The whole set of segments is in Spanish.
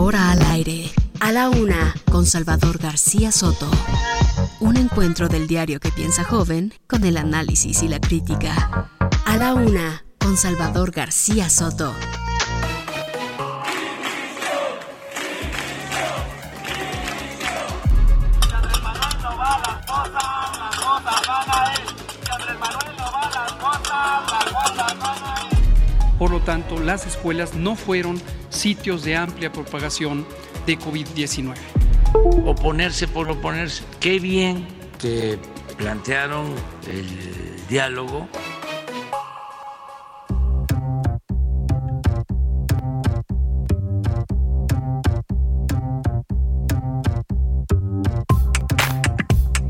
Ahora al aire. A la una, con Salvador García Soto. Un encuentro del diario que piensa joven con el análisis y la crítica. A la una, con Salvador García Soto. Por lo tanto, las escuelas no fueron sitios de amplia propagación de COVID-19. oponerse por oponerse. Qué bien que plantearon el diálogo.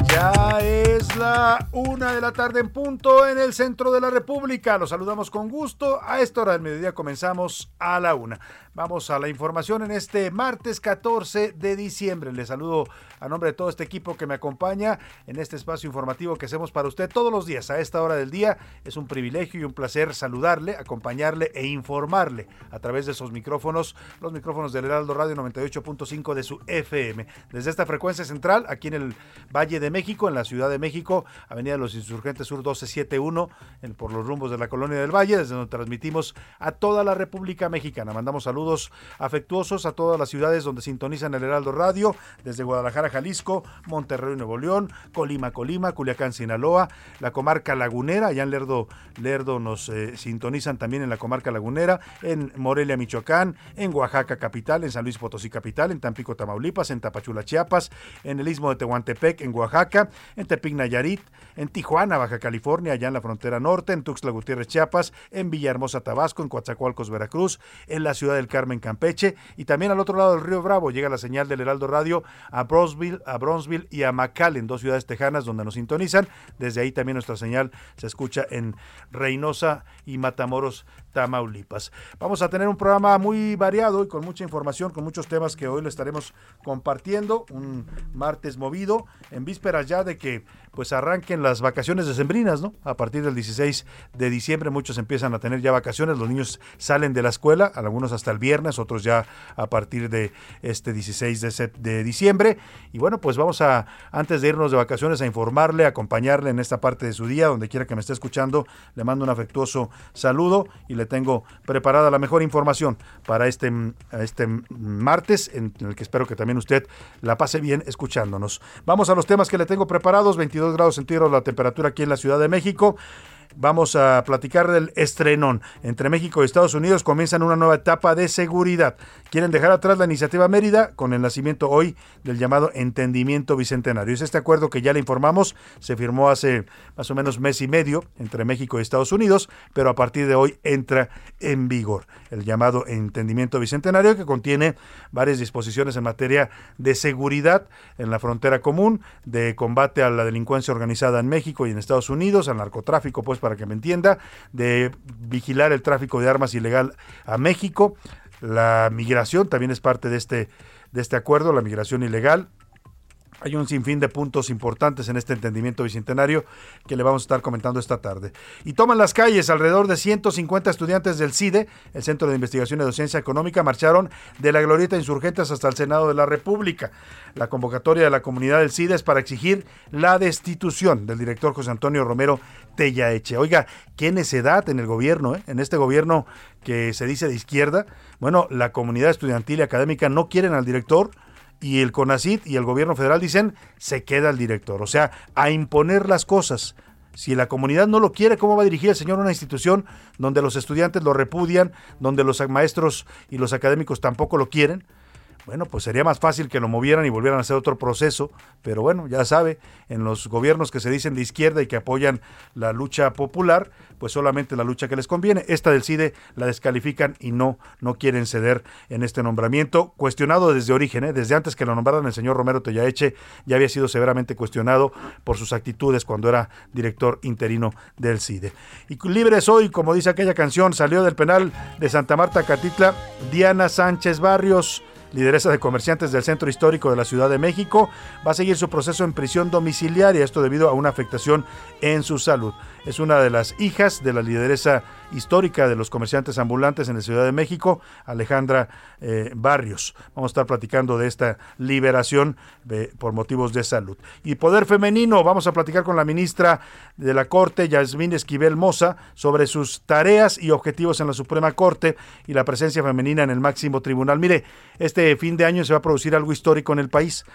Ya es la una de la tarde en punto en el centro de la República. Los saludamos con gusto. A esta hora del mediodía comenzamos a la una. Vamos a la información en este martes 14 de diciembre. Les saludo a nombre de todo este equipo que me acompaña en este espacio informativo que hacemos para usted todos los días a esta hora del día. Es un privilegio y un placer saludarle, acompañarle e informarle a través de esos micrófonos, los micrófonos del Heraldo Radio 98.5 de su FM. Desde esta frecuencia central, aquí en el Valle de México, en la Ciudad de México, Avenida de los Insurgentes Sur 1271, en, por los rumbos de la Colonia del Valle, desde donde transmitimos a toda la República Mexicana. Mandamos saludos afectuosos a todas las ciudades donde sintonizan el Heraldo Radio, desde Guadalajara, Jalisco, Monterrey, Nuevo León, Colima, Colima, Culiacán, Sinaloa, la comarca lagunera, allá en Lerdo, Lerdo nos eh, sintonizan también en la comarca lagunera, en Morelia, Michoacán, en Oaxaca, capital, en San Luis Potosí, capital, en Tampico, Tamaulipas, en Tapachula, Chiapas, en el istmo de Tehuantepec, en Oaxaca, en Tepic, Nayarit, en Tijuana, Baja California, allá en la frontera norte, en Tuxtla Gutiérrez, Chiapas, en Villahermosa, Tabasco, en Coatzacoalcos, Veracruz, en la ciudad del Carmen, Campeche, y también al otro lado del río Bravo llega la señal del Heraldo Radio a Bronzeville, a Bronzeville y a McAllen, dos ciudades tejanas donde nos sintonizan. Desde ahí también nuestra señal se escucha en Reynosa y Matamoros, Tamaulipas. Vamos a tener un programa muy variado y con mucha información, con muchos temas que hoy le estaremos compartiendo. Un martes movido, en vísperas ya de que pues arranquen las vacaciones decembrinas, ¿no? A partir del 16 de diciembre muchos empiezan a tener ya vacaciones, los niños salen de la escuela, algunos hasta el viernes, otros ya a partir de este 16 de, de diciembre. Y bueno, pues vamos a, antes de irnos de vacaciones, a informarle, a acompañarle en esta parte de su día, donde quiera que me esté escuchando, le mando un afectuoso saludo y le tengo preparada la mejor información para este, mm, este martes, en el que espero que también usted la pase bien escuchándonos. Vamos a los temas que le tengo preparados, 22 grados centígrados la temperatura aquí en la Ciudad de México. Vamos a platicar del estrenón. Entre México y Estados Unidos comienzan una nueva etapa de seguridad. Quieren dejar atrás la iniciativa Mérida con el nacimiento hoy del llamado entendimiento bicentenario. Es este acuerdo que ya le informamos, se firmó hace más o menos mes y medio entre México y Estados Unidos, pero a partir de hoy entra en vigor el llamado entendimiento bicentenario que contiene varias disposiciones en materia de seguridad en la frontera común, de combate a la delincuencia organizada en México y en Estados Unidos, al narcotráfico, pues para que me entienda, de vigilar el tráfico de armas ilegal a México. La migración también es parte de este, de este acuerdo, la migración ilegal. Hay un sinfín de puntos importantes en este entendimiento bicentenario que le vamos a estar comentando esta tarde. Y toman las calles alrededor de 150 estudiantes del CIDE, el Centro de Investigación y Docencia Económica, marcharon de la Glorieta Insurgentes hasta el Senado de la República. La convocatoria de la comunidad del CIDE es para exigir la destitución del director José Antonio Romero Tellaeche. Oiga, qué necedad en el gobierno, ¿eh? en este gobierno que se dice de izquierda. Bueno, la comunidad estudiantil y académica no quieren al director y el CONACIT y el gobierno federal dicen se queda el director. O sea, a imponer las cosas. Si la comunidad no lo quiere, ¿cómo va a dirigir el señor una institución donde los estudiantes lo repudian, donde los maestros y los académicos tampoco lo quieren? Bueno, pues sería más fácil que lo movieran y volvieran a hacer otro proceso, pero bueno, ya sabe, en los gobiernos que se dicen de izquierda y que apoyan la lucha popular, pues solamente la lucha que les conviene. Esta del CIDE la descalifican y no, no quieren ceder en este nombramiento, cuestionado desde origen, ¿eh? desde antes que lo nombraran el señor Romero Tellaeche, ya había sido severamente cuestionado por sus actitudes cuando era director interino del CIDE. Y libre soy, como dice aquella canción, salió del penal de Santa Marta Catitla Diana Sánchez Barrios lideresa de comerciantes del Centro Histórico de la Ciudad de México, va a seguir su proceso en prisión domiciliaria, esto debido a una afectación en su salud. Es una de las hijas de la lideresa histórica de los comerciantes ambulantes en la Ciudad de México, Alejandra eh, Barrios. Vamos a estar platicando de esta liberación por motivos de salud. Y poder femenino, vamos a platicar con la ministra de la Corte, Yasmín Esquivel Moza, sobre sus tareas y objetivos en la Suprema Corte y la presencia femenina en el máximo tribunal. Mire, este fin de año se va a producir algo histórico en el país.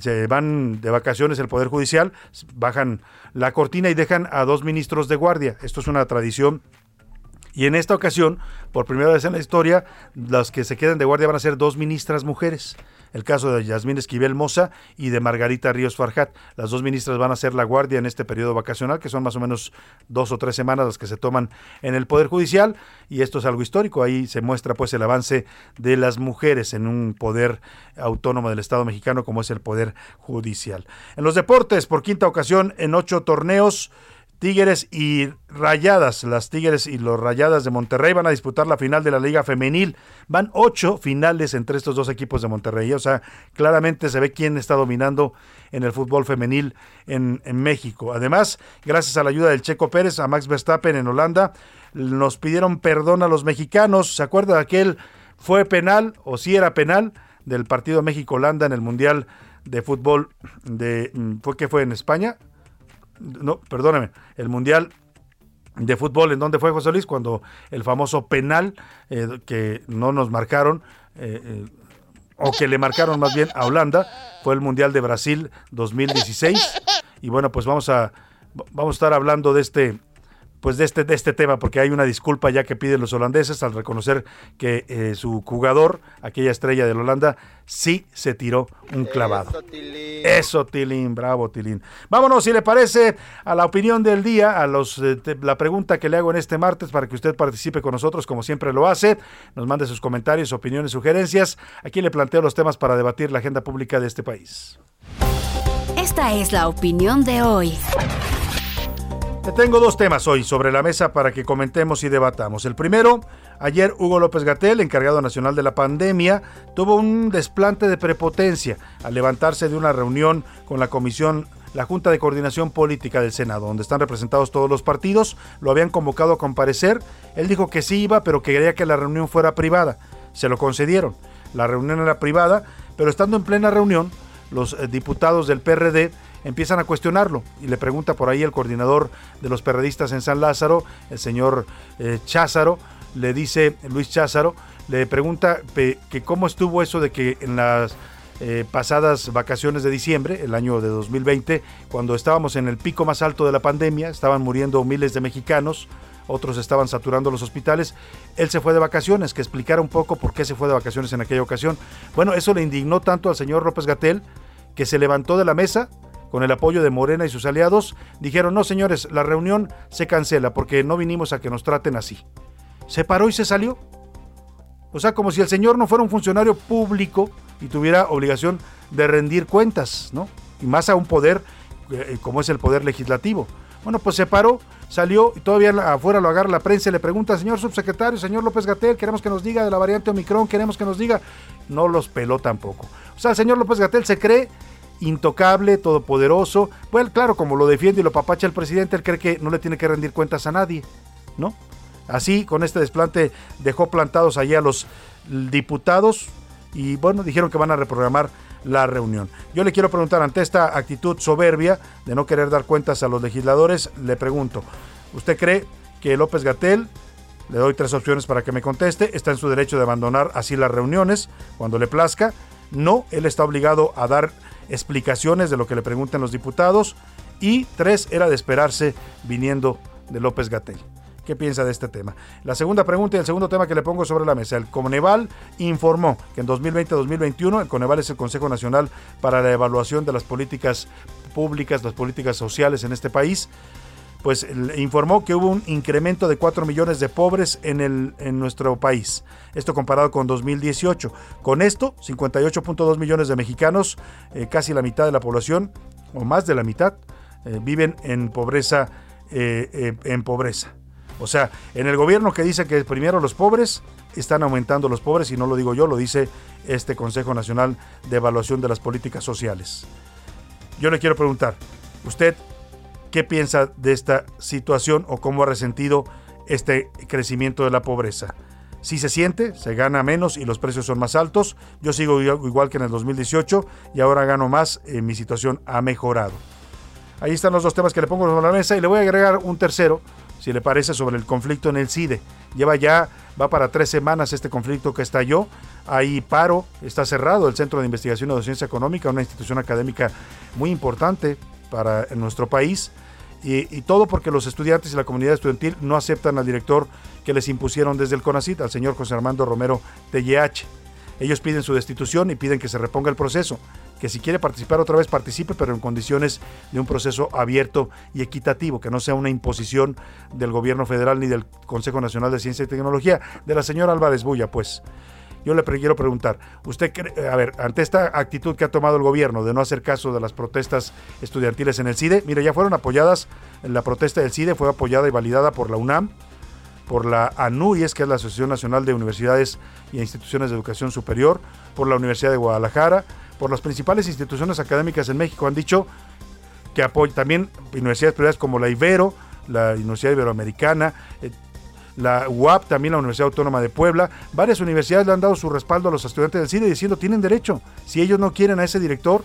Se van de vacaciones el Poder Judicial, bajan la cortina y dejan a dos ministros de guardia. Esto es una tradición y en esta ocasión, por primera vez en la historia, las que se quedan de guardia van a ser dos ministras mujeres. El caso de Yasmín Esquivel Moza y de Margarita Ríos Farjat. Las dos ministras van a ser la guardia en este periodo vacacional, que son más o menos dos o tres semanas las que se toman en el Poder Judicial. Y esto es algo histórico. Ahí se muestra pues el avance de las mujeres en un poder autónomo del Estado mexicano como es el Poder Judicial. En los deportes, por quinta ocasión en ocho torneos, Tigres y Rayadas, las Tigres y los Rayadas de Monterrey van a disputar la final de la Liga Femenil. Van ocho finales entre estos dos equipos de Monterrey. O sea, claramente se ve quién está dominando en el fútbol femenil en, México. Además, gracias a la ayuda del Checo Pérez, a Max Verstappen en Holanda, nos pidieron perdón a los mexicanos. ¿Se acuerda de aquel fue penal o si era penal del partido México-Holanda en el Mundial de fútbol de fue que fue en España no, perdóname, el Mundial de fútbol, ¿en dónde fue José Luis? Cuando el famoso penal eh, que no nos marcaron, eh, eh, o que le marcaron más bien a Holanda, fue el Mundial de Brasil 2016. Y bueno, pues vamos a, vamos a estar hablando de este pues de este, de este tema, porque hay una disculpa ya que piden los holandeses al reconocer que eh, su jugador, aquella estrella de Holanda, sí se tiró un clavado. Eso, Tilín. bravo, Tilín. Vámonos, si le parece, a la opinión del día, a los eh, la pregunta que le hago en este martes para que usted participe con nosotros, como siempre lo hace. Nos mande sus comentarios, opiniones, sugerencias. Aquí le planteo los temas para debatir la agenda pública de este país. Esta es la opinión de hoy. Tengo dos temas hoy sobre la mesa para que comentemos y debatamos. El primero, ayer Hugo López Gatel, encargado nacional de la pandemia, tuvo un desplante de prepotencia al levantarse de una reunión con la comisión la Junta de Coordinación Política del Senado, donde están representados todos los partidos, lo habían convocado a comparecer, él dijo que sí iba, pero que quería que la reunión fuera privada. Se lo concedieron. La reunión era privada, pero estando en plena reunión, los eh, diputados del PRD empiezan a cuestionarlo y le pregunta por ahí el coordinador de los perredistas en San Lázaro, el señor eh, Cházaro, le dice Luis Cházaro, le pregunta que cómo estuvo eso de que en las eh, pasadas vacaciones de diciembre, el año de 2020, cuando estábamos en el pico más alto de la pandemia, estaban muriendo miles de mexicanos, otros estaban saturando los hospitales, él se fue de vacaciones, que explicara un poco por qué se fue de vacaciones en aquella ocasión. Bueno, eso le indignó tanto al señor López Gatel que se levantó de la mesa, con el apoyo de Morena y sus aliados, dijeron, no señores, la reunión se cancela porque no vinimos a que nos traten así. Se paró y se salió. O sea, como si el señor no fuera un funcionario público y tuviera obligación de rendir cuentas, ¿no? Y más a un poder eh, como es el poder legislativo. Bueno, pues se paró, salió y todavía afuera lo agarra la prensa y le pregunta, señor subsecretario, señor López Gatel, queremos que nos diga de la variante Omicron, queremos que nos diga. No los peló tampoco. O sea, el señor López Gatel se cree intocable, todopoderoso. Bueno, claro, como lo defiende y lo papacha el presidente, él cree que no le tiene que rendir cuentas a nadie, ¿no? Así, con este desplante, dejó plantados allí a los diputados y bueno, dijeron que van a reprogramar la reunión. Yo le quiero preguntar, ante esta actitud soberbia de no querer dar cuentas a los legisladores, le pregunto, ¿usted cree que López Gatel, le doy tres opciones para que me conteste, está en su derecho de abandonar así las reuniones cuando le plazca? No, él está obligado a dar explicaciones de lo que le preguntan los diputados y tres era de esperarse viniendo de López Gatel. qué piensa de este tema. La segunda pregunta y el segundo tema que le pongo sobre la mesa. El Coneval informó que en 2020-2021 el Coneval es el Consejo Nacional para la Evaluación de las Políticas Públicas, las políticas sociales en este país pues informó que hubo un incremento de 4 millones de pobres en, el, en nuestro país. Esto comparado con 2018. Con esto, 58.2 millones de mexicanos, eh, casi la mitad de la población, o más de la mitad, eh, viven en pobreza, eh, en pobreza. O sea, en el gobierno que dice que primero los pobres, están aumentando los pobres, y no lo digo yo, lo dice este Consejo Nacional de Evaluación de las Políticas Sociales. Yo le quiero preguntar, ¿usted ¿Qué piensa de esta situación o cómo ha resentido este crecimiento de la pobreza? Si se siente, se gana menos y los precios son más altos. Yo sigo igual que en el 2018 y ahora gano más. Eh, mi situación ha mejorado. Ahí están los dos temas que le pongo sobre la mesa y le voy a agregar un tercero, si le parece, sobre el conflicto en el CIDE. Lleva ya, va para tres semanas este conflicto que estalló. Hay paro, está cerrado el Centro de Investigación y Docencia Económica, una institución académica muy importante para nuestro país. Y, todo porque los estudiantes y la comunidad estudiantil no aceptan al director que les impusieron desde el CONACIT, al señor José Armando Romero TYH. Ellos piden su destitución y piden que se reponga el proceso, que si quiere participar otra vez participe, pero en condiciones de un proceso abierto y equitativo, que no sea una imposición del gobierno federal ni del Consejo Nacional de Ciencia y Tecnología, de la señora Álvarez Bulla, pues. Yo le quiero preguntar, usted cree, a ver, ante esta actitud que ha tomado el gobierno de no hacer caso de las protestas estudiantiles en el CIDE, mire, ya fueron apoyadas, la protesta del CIDE fue apoyada y validada por la UNAM, por la ANUIES, que es la Asociación Nacional de Universidades y Instituciones de Educación Superior, por la Universidad de Guadalajara, por las principales instituciones académicas en México. Han dicho que apoyan también universidades privadas como la Ibero, la Universidad Iberoamericana, eh, la UAP, también la Universidad Autónoma de Puebla. Varias universidades le han dado su respaldo a los estudiantes del CIDE diciendo tienen derecho. Si ellos no quieren a ese director,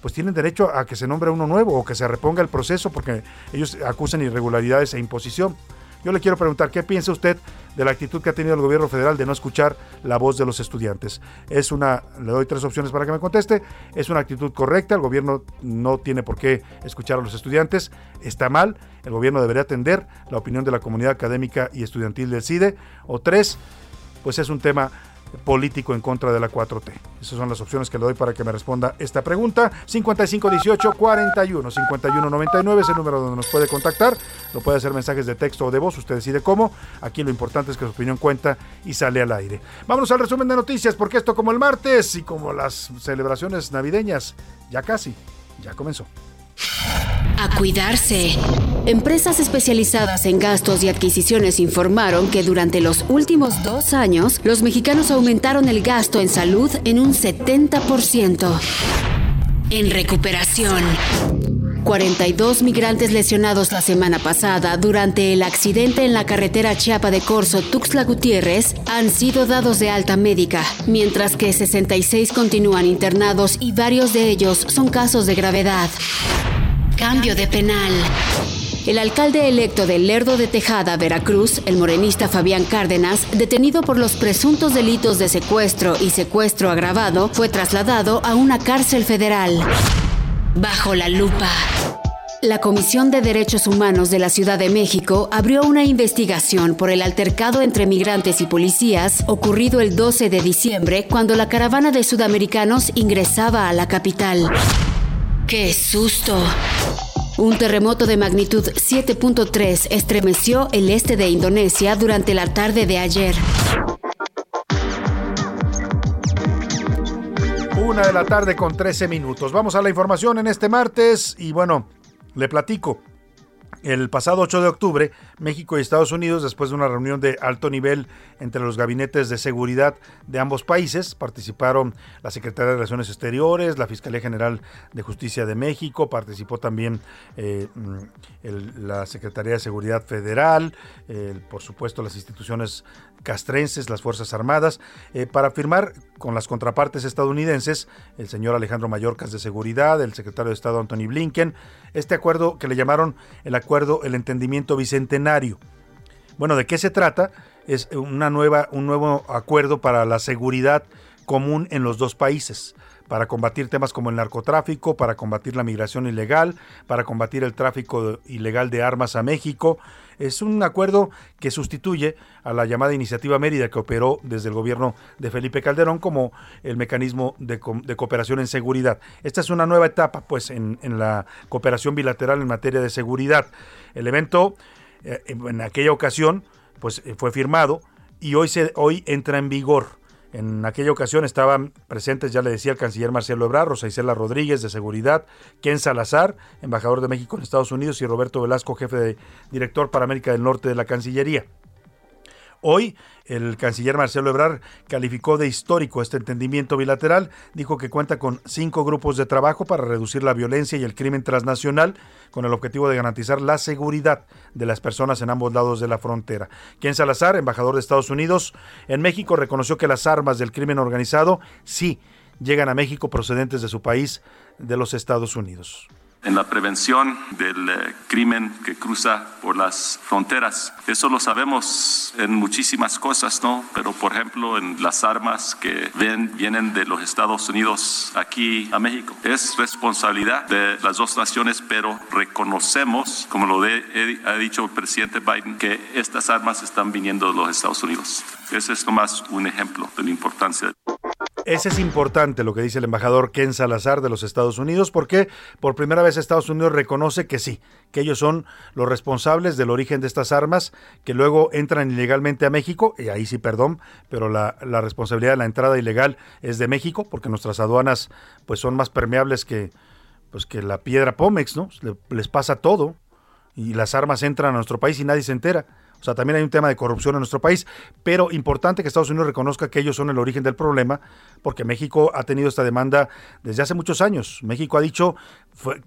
pues tienen derecho a que se nombre uno nuevo o que se reponga el proceso porque ellos acusan irregularidades e imposición. Yo le quiero preguntar, ¿qué piensa usted de la actitud que ha tenido el gobierno federal de no escuchar la voz de los estudiantes? Es una, le doy tres opciones para que me conteste, es una actitud correcta, el gobierno no tiene por qué escuchar a los estudiantes, está mal, el gobierno debería atender la opinión de la comunidad académica y estudiantil del CIDE, o tres, pues es un tema político en contra de la 4T. Esas son las opciones que le doy para que me responda esta pregunta. 5518 41 5199 es el número donde nos puede contactar. Lo puede hacer mensajes de texto o de voz, usted decide cómo. Aquí lo importante es que su opinión cuenta y sale al aire. Vámonos al resumen de noticias, porque esto como el martes y como las celebraciones navideñas, ya casi, ya comenzó. A cuidarse. Empresas especializadas en gastos y adquisiciones informaron que durante los últimos dos años, los mexicanos aumentaron el gasto en salud en un 70%. En recuperación. 42 migrantes lesionados la semana pasada durante el accidente en la carretera Chiapa de Corzo Tuxtla Gutiérrez han sido dados de alta médica, mientras que 66 continúan internados y varios de ellos son casos de gravedad. Cambio de penal. El alcalde electo de Lerdo de Tejada, Veracruz, el morenista Fabián Cárdenas, detenido por los presuntos delitos de secuestro y secuestro agravado, fue trasladado a una cárcel federal. Bajo la lupa. La Comisión de Derechos Humanos de la Ciudad de México abrió una investigación por el altercado entre migrantes y policías ocurrido el 12 de diciembre cuando la caravana de sudamericanos ingresaba a la capital. ¡Qué susto! Un terremoto de magnitud 7.3 estremeció el este de Indonesia durante la tarde de ayer. Una de la tarde con 13 minutos. Vamos a la información en este martes y bueno, le platico. El pasado 8 de octubre, México y Estados Unidos, después de una reunión de alto nivel entre los gabinetes de seguridad de ambos países, participaron la Secretaría de Relaciones Exteriores, la Fiscalía General de Justicia de México, participó también eh, mm, la Secretaría de Seguridad Federal, por supuesto las instituciones castrenses, las Fuerzas Armadas, eh, para firmar con las contrapartes estadounidenses, el señor Alejandro Mayorkas de Seguridad, el secretario de Estado Anthony Blinken, este acuerdo que le llamaron el acuerdo, el entendimiento bicentenario. Bueno, ¿de qué se trata? Es una nueva, un nuevo acuerdo para la seguridad común en los dos países para combatir temas como el narcotráfico, para combatir la migración ilegal, para combatir el tráfico ilegal de armas a México. Es un acuerdo que sustituye a la llamada Iniciativa Mérida que operó desde el gobierno de Felipe Calderón como el mecanismo de, cooperación en seguridad. Esta es una nueva etapa pues en, la cooperación bilateral en materia de seguridad. El evento eh, en aquella ocasión pues eh, fue firmado y hoy, se, hoy entra en vigor. En aquella ocasión estaban presentes, ya le decía el canciller Marcelo Ebrard, Rosa Isela Rodríguez de Seguridad, Ken Salazar, embajador de México en Estados Unidos, y Roberto Velasco, jefe de director para América del Norte de la Cancillería. Hoy el canciller Marcelo Ebrard calificó de histórico este entendimiento bilateral, dijo que cuenta con cinco grupos de trabajo para reducir la violencia y el crimen transnacional con el objetivo de garantizar la seguridad de las personas en ambos lados de la frontera. Ken Salazar, embajador de Estados Unidos en México, reconoció que las armas del crimen organizado sí llegan a México procedentes de su país, de los Estados Unidos en la prevención del eh, crimen que cruza por las fronteras. Eso lo sabemos en muchísimas cosas, ¿no? Pero por ejemplo en las armas que ven, vienen de los Estados Unidos aquí a México. Es responsabilidad de las dos naciones, pero reconocemos, como lo ha dicho el presidente Biden, que estas armas están viniendo de los Estados Unidos. Ese es nomás un ejemplo de la importancia. Ese es importante lo que dice el embajador Ken Salazar de los Estados Unidos, porque por primera vez Estados Unidos reconoce que sí, que ellos son los responsables del origen de estas armas, que luego entran ilegalmente a México, y ahí sí, perdón, pero la, responsabilidad de la entrada ilegal es de México, porque nuestras aduanas pues son más permeables que, pues, que la piedra Pómex, ¿no? les pasa todo, y las armas entran a nuestro país y nadie se entera. O sea, también hay un tema de corrupción en nuestro país, pero importante que Estados Unidos reconozca que ellos son el origen del problema, porque México ha tenido esta demanda desde hace muchos años. México ha dicho,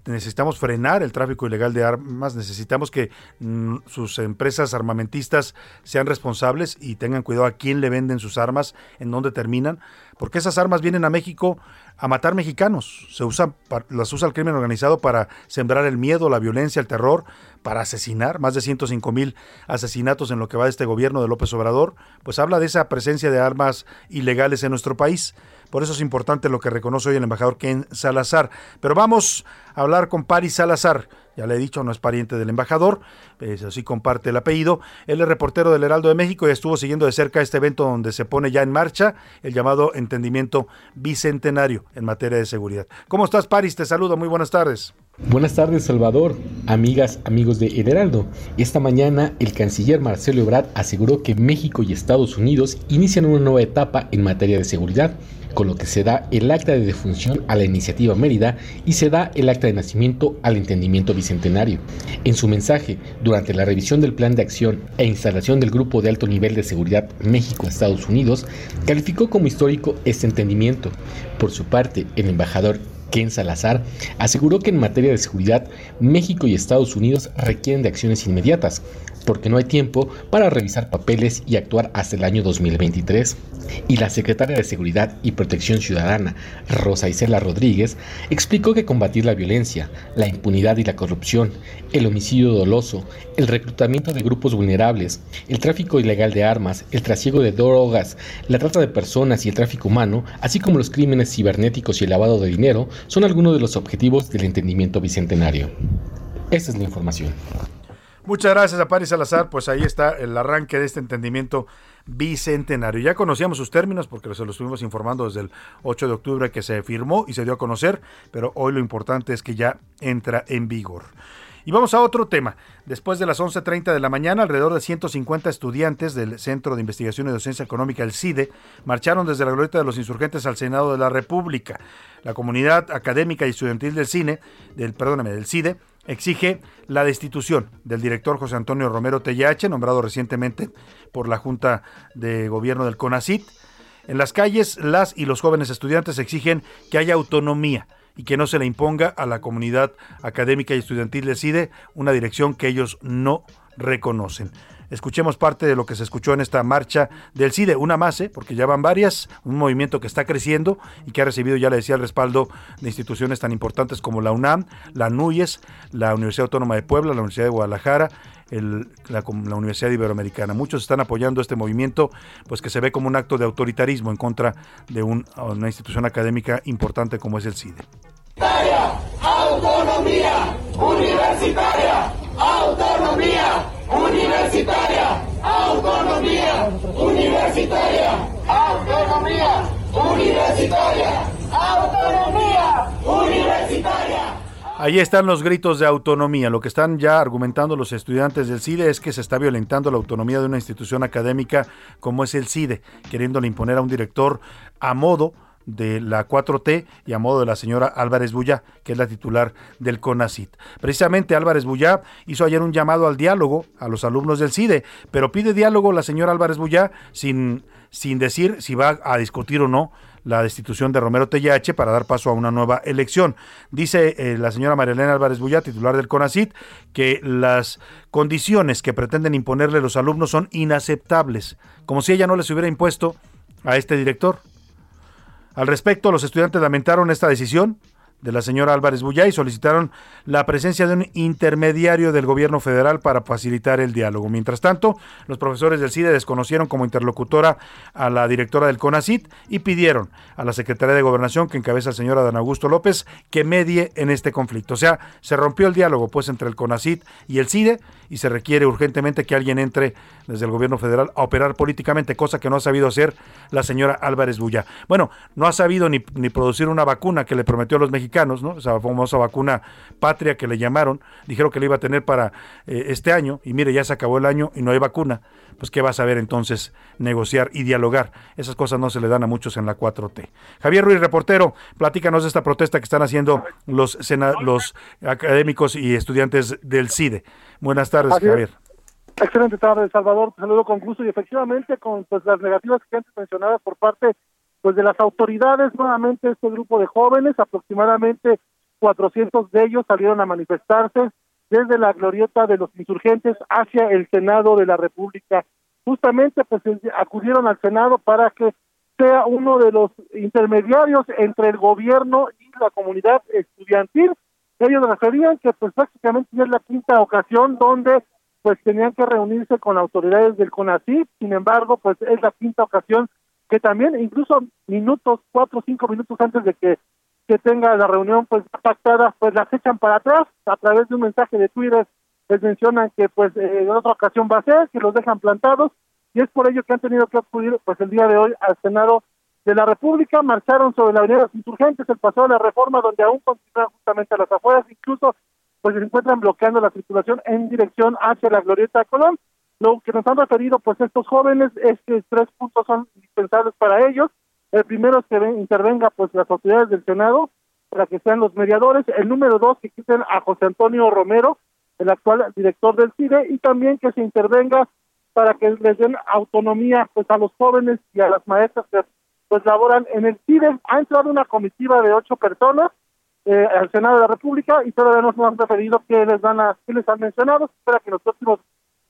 necesitamos frenar el tráfico ilegal de armas, necesitamos que mm, sus empresas armamentistas sean responsables y tengan cuidado a quién le venden sus armas, en dónde terminan, porque esas armas vienen a México a matar mexicanos. Se usan, las usa el crimen organizado para sembrar el miedo, la violencia, el terror, para asesinar. Más de 105 mil asesinatos en lo que va de este gobierno de López Obrador. Pues habla de esa presencia de armas ilegales en nuestro país. Por eso es importante lo que reconoce hoy el embajador Ken Salazar. Pero vamos a hablar con Paris Salazar ya le he dicho, no es pariente del embajador, pero sí comparte el apellido. Él es reportero del Heraldo de México y estuvo siguiendo de cerca este evento donde se pone ya en marcha el llamado entendimiento bicentenario en materia de seguridad. ¿Cómo estás, Paris? Te saludo, muy buenas tardes. Buenas tardes, Salvador, amigas, amigos de Heraldo. Esta mañana, el canciller Marcelo Ebrard aseguró que México y Estados Unidos inician una nueva etapa en materia de seguridad con lo que se da el acta de defunción a la iniciativa Mérida y se da el acta de nacimiento al entendimiento bicentenario. En su mensaje, durante la revisión del plan de acción e instalación del Grupo de Alto Nivel de Seguridad México-Estados Unidos, calificó como histórico este entendimiento. Por su parte, el embajador Ken Salazar, aseguró que en materia de seguridad México y Estados Unidos requieren de acciones inmediatas, porque no hay tiempo para revisar papeles y actuar hasta el año 2023. Y la secretaria de Seguridad y Protección Ciudadana, Rosa Isela Rodríguez, explicó que combatir la violencia, la impunidad y la corrupción, el homicidio doloso, el reclutamiento de grupos vulnerables, el tráfico ilegal de armas, el trasiego de drogas, la trata de personas y el tráfico humano, así como los crímenes cibernéticos y el lavado de dinero, son algunos de los objetivos del entendimiento bicentenario. Esta es la información. Muchas gracias a Paris Salazar. Pues ahí está el arranque de este entendimiento bicentenario. Ya conocíamos sus términos porque se los estuvimos informando desde el 8 de octubre que se firmó y se dio a conocer, pero hoy lo importante es que ya entra en vigor. Y vamos a otro tema. Después de las 11.30 de la mañana, alrededor de 150 estudiantes del Centro de Investigación y Docencia Económica, el CIDE, marcharon desde la Glorieta de los Insurgentes al Senado de la República. La comunidad académica y estudiantil del CINE, del, perdóname, del CIDE, exige la destitución del director José Antonio Romero Tellache, nombrado recientemente por la Junta de Gobierno del CONACIT. En las calles, las y los jóvenes estudiantes exigen que haya autonomía y que no se le imponga a la comunidad académica y estudiantil de CIDE una dirección que ellos no reconocen. Escuchemos parte de lo que se escuchó en esta marcha del CIDE, una más, ¿eh? porque ya van varias, un movimiento que está creciendo y que ha recibido, ya le decía, el respaldo de instituciones tan importantes como la UNAM, la NUYES, la Universidad Autónoma de Puebla, la Universidad de Guadalajara, la, Universidad Iberoamericana. Muchos están apoyando este movimiento, pues que se ve como un acto de autoritarismo en contra de una institución académica importante como es el CIDE. Autonomía universitaria, autonomía universitaria, autonomía universitaria, autonomía universitaria, autonomía universitaria. Ahí están los gritos de autonomía. Lo que están ya argumentando los estudiantes del CIDE es que se está violentando la autonomía de una institución académica como es el CIDE, queriéndole imponer a un director a modo de la 4T y a modo de la señora Álvarez Bullá, que es la titular del CONACIT. Precisamente Álvarez Bullá hizo ayer un llamado al diálogo a los alumnos del CIDE, pero pide diálogo la señora Álvarez Bullá sin, sin decir si va a discutir o no la destitución de Romero Tellache para dar paso a una nueva elección. Dice eh, la señora Marilena Álvarez Bullá, titular del CONACIT, que las condiciones que pretenden imponerle los alumnos son inaceptables, como si ella no les hubiera impuesto a este director. Al respecto, los estudiantes lamentaron esta decisión de la señora Álvarez Bullá solicitaron la presencia de un intermediario del gobierno federal para facilitar el diálogo. Mientras tanto, los profesores del CIDE desconocieron como interlocutora a la directora del CONACIT y pidieron a la Secretaría de Gobernación, que encabeza el señor Adán Augusto López, que medie en este conflicto. O sea, se rompió el diálogo pues entre el CONACIT y el CIDE y se requiere urgentemente que alguien entre desde el gobierno federal a operar políticamente, cosa que no ha sabido hacer la señora Álvarez Bullá. Bueno, no ha sabido ni, ni producir una vacuna que le prometió a los mexicanos ¿no? Esa famosa vacuna patria que le llamaron, dijeron que le iba a tener para eh, este año y mire, ya se acabó el año y no hay vacuna. Pues qué va a saber entonces negociar y dialogar. Esas cosas no se le dan a muchos en la 4T. Javier Ruiz, reportero, platícanos de esta protesta que están haciendo los, los académicos y estudiantes del CIDE. Buenas tardes, Javier. Excelente tarde, Salvador. Saludo con gusto y efectivamente con pues, las negativas que antes mencionadas por parte pues de las autoridades, nuevamente este grupo de jóvenes, aproximadamente 400 de ellos salieron a manifestarse desde la glorieta de los insurgentes hacia el Senado de la República. Justamente pues acudieron al Senado para que sea uno de los intermediarios entre el gobierno y la comunidad estudiantil. Ellos referían que pues prácticamente es la quinta ocasión donde pues tenían que reunirse con autoridades del CONACYT, sin embargo, pues es la quinta ocasión que también incluso minutos, cuatro o cinco minutos antes de que, que tenga la reunión pues pactada, pues las echan para atrás a través de un mensaje de Twitter, les mencionan que pues eh, en otra ocasión va a ser, que los dejan plantados y es por ello que han tenido que acudir pues el día de hoy al Senado de la República, marcharon sobre la avenida de los insurgentes, el pasado de la reforma donde aún continúan justamente a las afueras, incluso pues se encuentran bloqueando la circulación en dirección hacia la Glorieta de Colón lo que nos han referido pues estos jóvenes es que tres puntos son indispensables para ellos. El primero es que intervenga pues las autoridades del Senado para que sean los mediadores. El número dos, que quiten a José Antonio Romero, el actual director del CIDE, y también que se intervenga para que les den autonomía pues a los jóvenes y a las maestras que pues laboran en el CIDE. Ha entrado una comitiva de ocho personas eh, al Senado de la República y todavía no nos han referido qué les van a, qué les han mencionado. Espera que en los próximos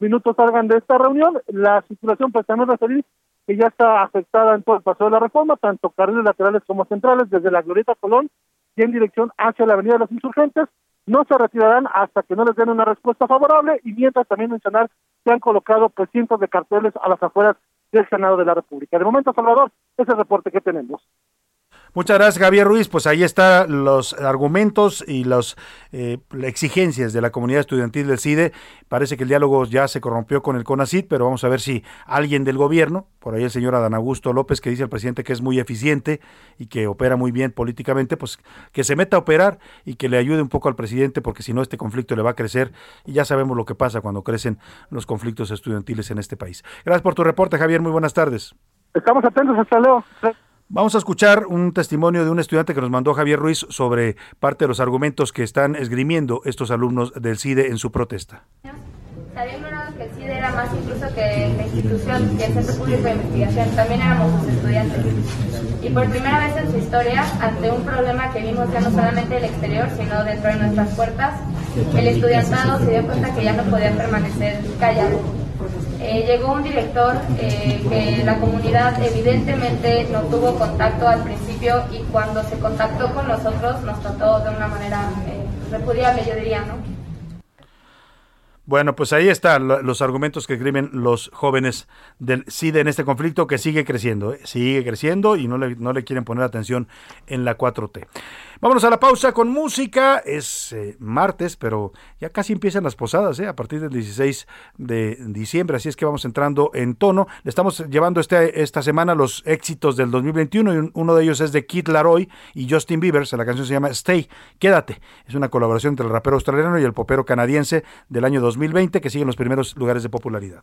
minutos salgan de esta reunión. La circulación, pues también referir que ya está afectada en todo el paso de la reforma, tanto carriles laterales como centrales, desde la Glorieta Colón y en dirección hacia la Avenida de los Insurgentes. No se retirarán hasta que no les den una respuesta favorable y mientras también mencionar que han colocado pues cientos de carteles a las afueras del Senado de la República. De momento, Salvador, ese es el reporte que tenemos. Muchas gracias, Javier Ruiz. Pues ahí están los argumentos y las eh, exigencias de la comunidad estudiantil del CIDE. Parece que el diálogo ya se corrompió con el CONACID, pero vamos a ver si alguien del gobierno, por ahí el señor Adán Augusto López, que dice al presidente que es muy eficiente y que opera muy bien políticamente, pues que se meta a operar y que le ayude un poco al presidente, porque si no, este conflicto le va a crecer y ya sabemos lo que pasa cuando crecen los conflictos estudiantiles en este país. Gracias por tu reporte, Javier. Muy buenas tardes. Estamos atentos. Hasta luego. Vamos a escuchar un testimonio de un estudiante que nos mandó Javier Ruiz sobre parte de los argumentos que están esgrimiendo estos alumnos del CIDE en su protesta. Se que el CIDE era más incluso que la institución, que el Centro Público de Investigación. También éramos sus estudiantes. Y por primera vez en su historia, ante un problema que vimos ya no solamente del exterior, sino dentro de nuestras puertas, el estudiantado se dio cuenta que ya no podía permanecer callado eh, llegó un director eh, que la comunidad evidentemente no tuvo contacto al principio y cuando se contactó con nosotros nos trató de una manera eh, repudiable, yo diría, ¿no? Bueno, pues ahí están los argumentos que escriben los jóvenes del CIDE en este conflicto que sigue creciendo, ¿eh? sigue creciendo y no le, no le quieren poner atención en la 4T. Vámonos a la pausa con música. Es eh, martes, pero ya casi empiezan las posadas, ¿eh? a partir del 16 de diciembre. Así es que vamos entrando en tono. Le estamos llevando este, esta semana los éxitos del 2021 y uno de ellos es de Kid Laroi y Justin Bieber. La canción se llama Stay, Quédate. Es una colaboración entre el rapero australiano y el popero canadiense del año 2020 que sigue en los primeros lugares de popularidad.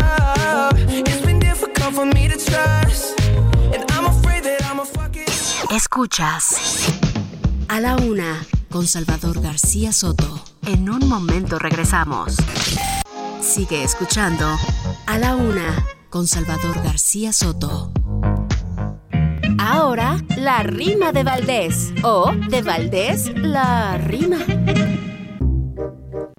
Escuchas a la una con Salvador García Soto. En un momento regresamos. Sigue escuchando a la una con Salvador García Soto. Ahora, la rima de Valdés o de Valdés, la rima.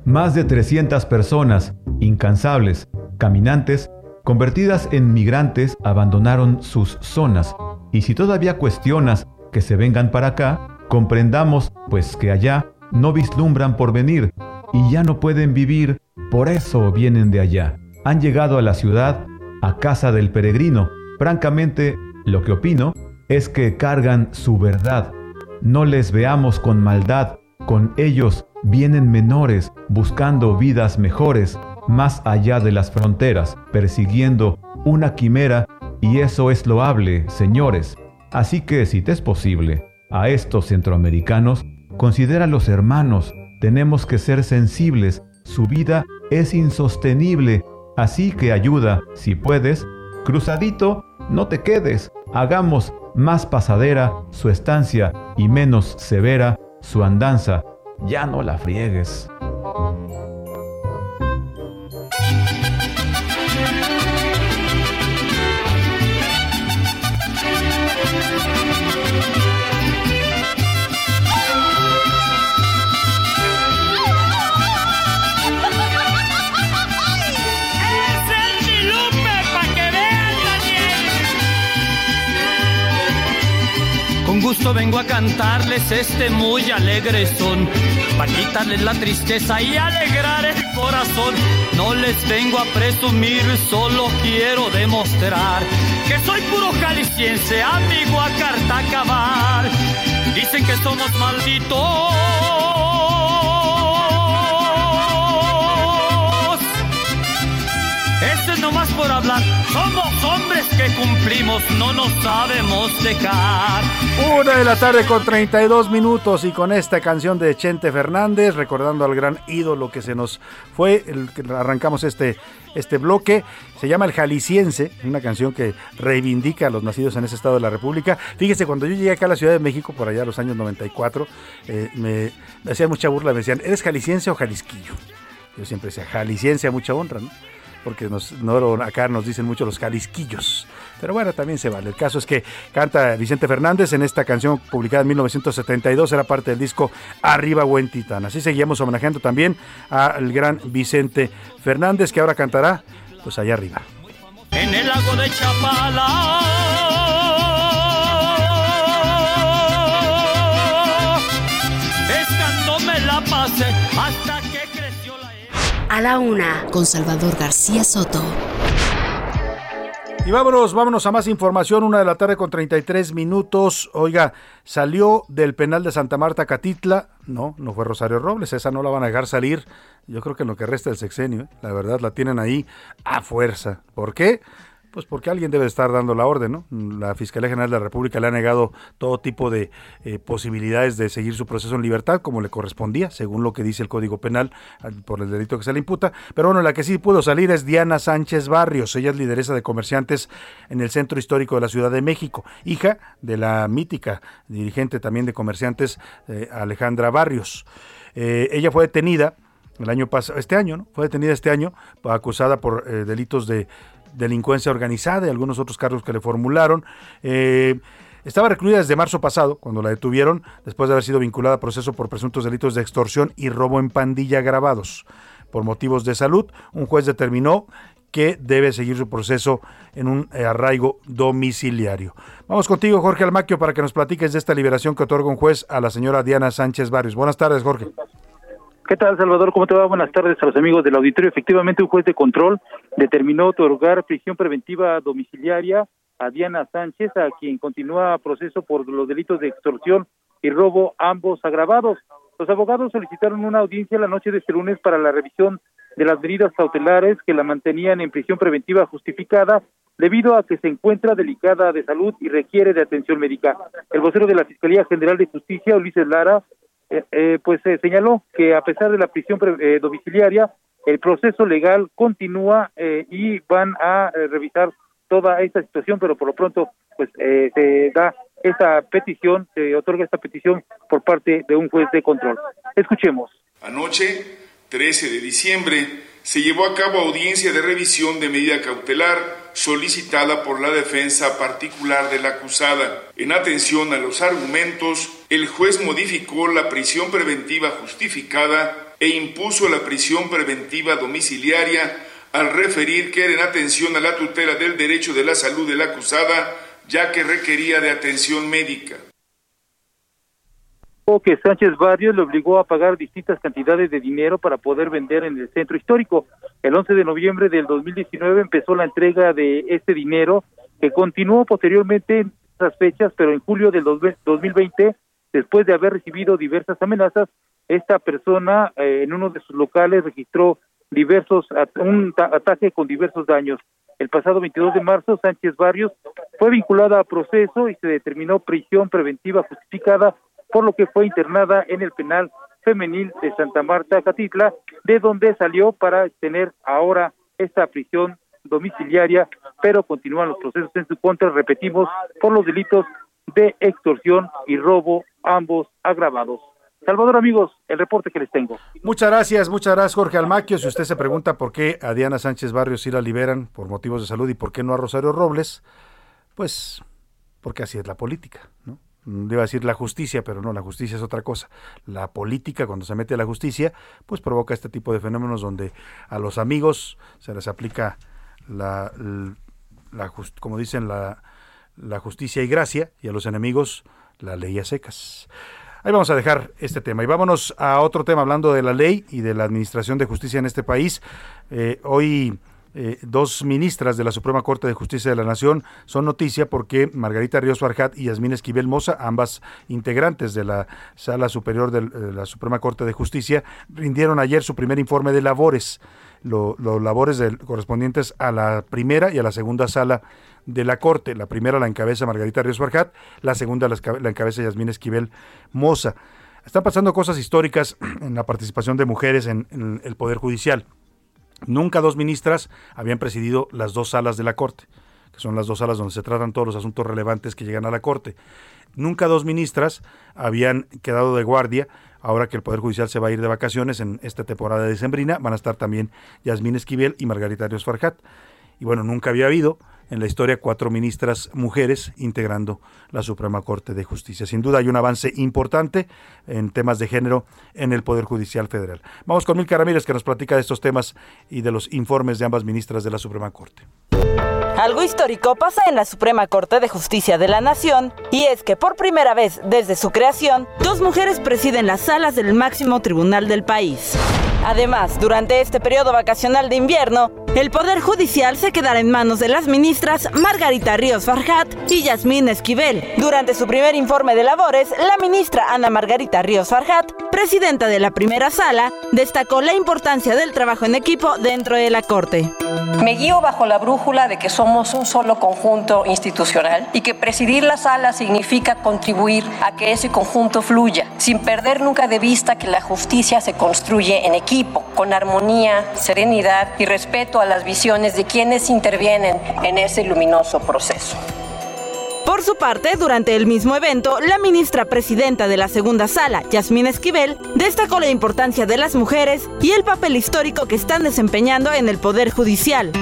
Más de 300 personas, incansables, caminantes, convertidas en migrantes, abandonaron sus zonas y si todavía cuestionas que se vengan para acá, comprendamos pues que allá no vislumbran por venir y ya no pueden vivir, por eso vienen de allá. Han llegado a la ciudad, a casa del peregrino. Francamente, lo que opino es que cargan su verdad. No les veamos con maldad, con ellos vienen menores, buscando vidas mejores, más allá de las fronteras, persiguiendo una quimera y eso es loable, señores. Así que si te es posible, a estos centroamericanos, considera los hermanos, tenemos que ser sensibles, su vida es insostenible, así que ayuda, si puedes, cruzadito, no te quedes, hagamos más pasadera su estancia y menos severa su andanza, ya no la friegues. Gusto vengo a cantarles este muy alegre son, para quitarles la tristeza y alegrar el corazón. No les vengo a presumir, solo quiero demostrar que soy puro jalisciense, amigo a carta acabar. Dicen que somos malditos. Hablar. Somos hombres que cumplimos, no nos sabemos dejar. Una de la tarde con 32 minutos y con esta canción de Chente Fernández, recordando al gran ídolo que se nos fue, arrancamos este, este bloque, se llama El Jalisciense, una canción que reivindica a los nacidos en ese estado de la República. Fíjese, cuando yo llegué acá a la Ciudad de México, por allá a los años 94, eh, me, me hacían mucha burla, me decían, ¿eres jalisciense o jalisquillo? Yo siempre decía, jalisciense mucha honra, ¿no? Porque acá nos dicen mucho los jalisquillos. Pero bueno, también se vale. El caso es que canta Vicente Fernández en esta canción publicada en 1972, era parte del disco Arriba Buen Titán. Así seguimos homenajeando también al gran Vicente Fernández, que ahora cantará pues allá arriba. En el lago de Chapala. A la una con Salvador García Soto. Y vámonos, vámonos a más información. Una de la tarde con 33 minutos. Oiga, salió del penal de Santa Marta Catitla. No, no fue Rosario Robles. Esa no la van a dejar salir. Yo creo que en lo que resta del sexenio, ¿eh? la verdad, la tienen ahí a fuerza. ¿Por qué? Pues porque alguien debe estar dando la orden, ¿no? La Fiscalía General de la República le ha negado todo tipo de eh, posibilidades de seguir su proceso en libertad, como le correspondía, según lo que dice el Código Penal, por el delito que se le imputa. Pero bueno, la que sí pudo salir es Diana Sánchez Barrios. Ella es lideresa de comerciantes en el Centro Histórico de la Ciudad de México, hija de la mítica dirigente también de comerciantes, eh, Alejandra Barrios. Eh, ella fue detenida el año pasado, este año, ¿no? Fue detenida este año, acusada por delitos de delincuencia organizada y algunos otros cargos que le formularon. Eh, estaba recluida desde marzo pasado, cuando la detuvieron, después de haber sido vinculada a proceso por presuntos delitos de extorsión y robo en pandilla agravados. Por motivos de salud, un juez determinó que debe seguir su proceso en un eh, arraigo domiciliario. Vamos contigo, Jorge Almaquio, para que nos platiques de esta liberación que otorga un juez a la señora Diana Sánchez Barrios. Buenas tardes, Jorge. ¿Qué tal, Salvador? ¿Cómo te va? Buenas tardes a los amigos del auditorio. Efectivamente, un juez de control determinó otorgar prisión preventiva domiciliaria a Diana Sánchez, a quien continúa proceso por los delitos de extorsión y robo, ambos agravados. Los abogados solicitaron una audiencia la noche de este lunes para la revisión de las medidas cautelares que la mantenían en prisión preventiva justificada debido a que se encuentra delicada de salud y requiere de atención médica. El vocero de la Fiscalía General de Justicia, Ulises Lara, eh, eh, pues se señaló que a pesar de la prisión eh, domiciliaria, el proceso legal continúa y van a revisar toda esta situación, pero por lo pronto pues se da esta petición, se otorga esta petición por parte de un juez de control. Escuchemos. Anoche, 13 de diciembre, se llevó a cabo audiencia de revisión de medida cautelar solicitada por la defensa particular de la acusada. En atención a los argumentos, el juez modificó la prisión preventiva justificada e impuso la prisión preventiva domiciliaria al referir que era en atención a la tutela del derecho de la salud de la acusada, ya que requería de atención médica que Sánchez Barrios le obligó a pagar distintas cantidades de dinero para poder vender en el centro histórico. El 11 de noviembre del 2019 empezó la entrega de este dinero que continuó posteriormente en esas fechas, pero en julio del 2020, después de haber recibido diversas amenazas, esta persona eh, en uno de sus locales registró diversos un ataque con diversos daños. El pasado 22 de marzo, Sánchez Barrios fue vinculada a proceso y se determinó prisión preventiva justificada por lo que fue internada en el penal femenil de Santa Marta, Catitla, de donde salió para tener ahora esta prisión domiciliaria, pero continúan los procesos en su contra, repetimos, por los delitos de extorsión y robo, ambos agravados. Salvador, amigos, el reporte que les tengo. Muchas gracias, muchas gracias, Jorge Almaquio. Si usted se pregunta por qué a Diana Sánchez Barrios sí la liberan por motivos de salud y por qué no a Rosario Robles, pues porque así es la política, Debo decir la justicia, pero no, la justicia es otra cosa. La política, cuando se mete a la justicia, pues provoca este tipo de fenómenos donde a los amigos se les aplica la, la, como dicen, la, la justicia y gracia, y a los enemigos la ley a secas. Ahí vamos a dejar este tema y vámonos a otro tema hablando de la ley y de la administración de justicia en este país. Eh, hoy eh, dos ministras de la Suprema Corte de Justicia de la Nación son noticia porque Margarita Ríos Farjat y Yasmín Esquivel Moza, ambas integrantes de la Sala Superior de la Suprema Corte de Justicia, rindieron ayer su primer informe de labores, los labores correspondientes a la primera y a la segunda sala de la Corte. La primera la encabeza Margarita Ríos Farjat, la segunda la encabeza Yasmín Esquivel Moza. Están pasando cosas históricas en la participación de mujeres en el Poder Judicial. Nunca dos ministras habían presidido las dos salas de la Corte, que son las dos salas donde se tratan todos los asuntos relevantes que llegan a la Corte. Nunca dos ministras habían quedado de guardia. Ahora que el Poder Judicial se va a ir de vacaciones en esta temporada de decembrina, van a estar también Yasmín Esquivel y Margarita Ríos Farjat. Y bueno, nunca había habido en la historia cuatro ministras mujeres integrando la Suprema Corte de Justicia. Sin duda hay un avance importante en temas de género en el Poder Judicial Federal. Vamos con Milka Ramírez que nos platica de estos temas y de los informes de ambas ministras de la Suprema Corte. Algo histórico pasa en la Suprema Corte de Justicia de la Nación, y es que por primera vez desde su creación, dos mujeres presiden las salas del máximo tribunal del país. Además, durante este periodo vacacional de invierno, el Poder Judicial se quedará en manos de las ministras Margarita Ríos Farjat y Yasmín Esquivel. Durante su primer informe de labores, la ministra Ana Margarita Ríos Farjat, presidenta de la primera sala, destacó la importancia del trabajo en equipo dentro de la Corte. Me guío bajo la brújula de que somos un solo conjunto institucional y que presidir la sala significa contribuir a que ese conjunto fluya, sin perder nunca de vista que la justicia se construye en equipo con armonía, serenidad y respeto a las visiones de quienes intervienen en ese luminoso proceso. Por su parte, durante el mismo evento, la ministra presidenta de la segunda sala, Yasmín Esquivel, destacó la importancia de las mujeres y el papel histórico que están desempeñando en el Poder Judicial.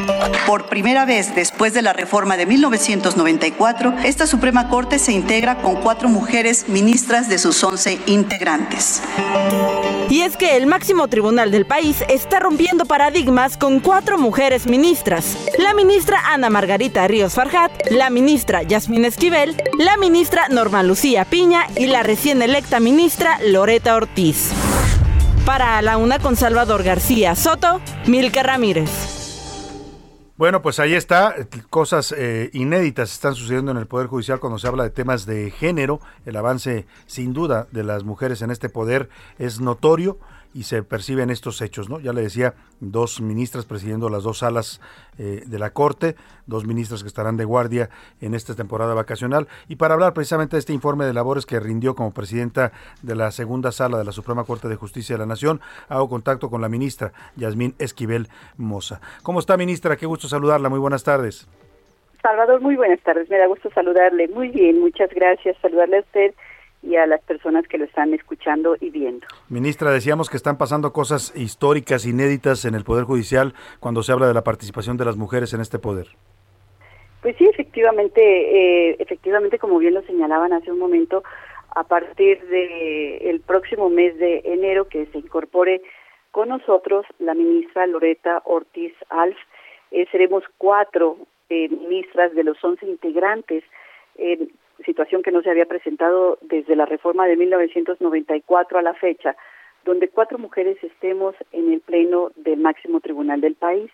Por primera vez después de la reforma de 1994, esta Suprema Corte se integra con cuatro mujeres ministras de sus once integrantes. Y es que el máximo tribunal del país está rompiendo paradigmas con cuatro mujeres ministras. La ministra Ana Margarita Ríos Farjat, la ministra Yasmín Esquivel, la ministra Norma Lucía Piña y la recién electa ministra Loreta Ortiz. Para la una con Salvador García Soto, Milka Ramírez. Bueno, pues ahí está, cosas eh, inéditas están sucediendo en el Poder Judicial cuando se habla de temas de género. El avance, sin duda, de las mujeres en este poder es notorio y se perciben estos hechos, ¿no? Ya le decía, dos ministras presidiendo las dos salas eh, de la Corte, dos ministras que estarán de guardia en esta temporada vacacional. Y para hablar precisamente de este informe de labores que rindió como presidenta de la segunda sala de la Suprema Corte de Justicia de la Nación, hago contacto con la ministra Yasmín Esquivel Moza. ¿Cómo está, ministra? Qué gusto saludarla. Muy buenas tardes. Salvador, muy buenas tardes. Me da gusto saludarle. Muy bien, muchas gracias. Saludarle a usted y a las personas que lo están escuchando y viendo. Ministra, decíamos que están pasando cosas históricas, inéditas en el Poder Judicial cuando se habla de la participación de las mujeres en este poder. Pues sí, efectivamente, eh, efectivamente, como bien lo señalaban hace un momento, a partir de el próximo mes de enero que se incorpore con nosotros la ministra Loreta Ortiz Alf, eh, seremos cuatro eh, ministras de los once integrantes situación que no se había presentado desde la reforma de 1994 a la fecha, donde cuatro mujeres estemos en el pleno del máximo tribunal del país.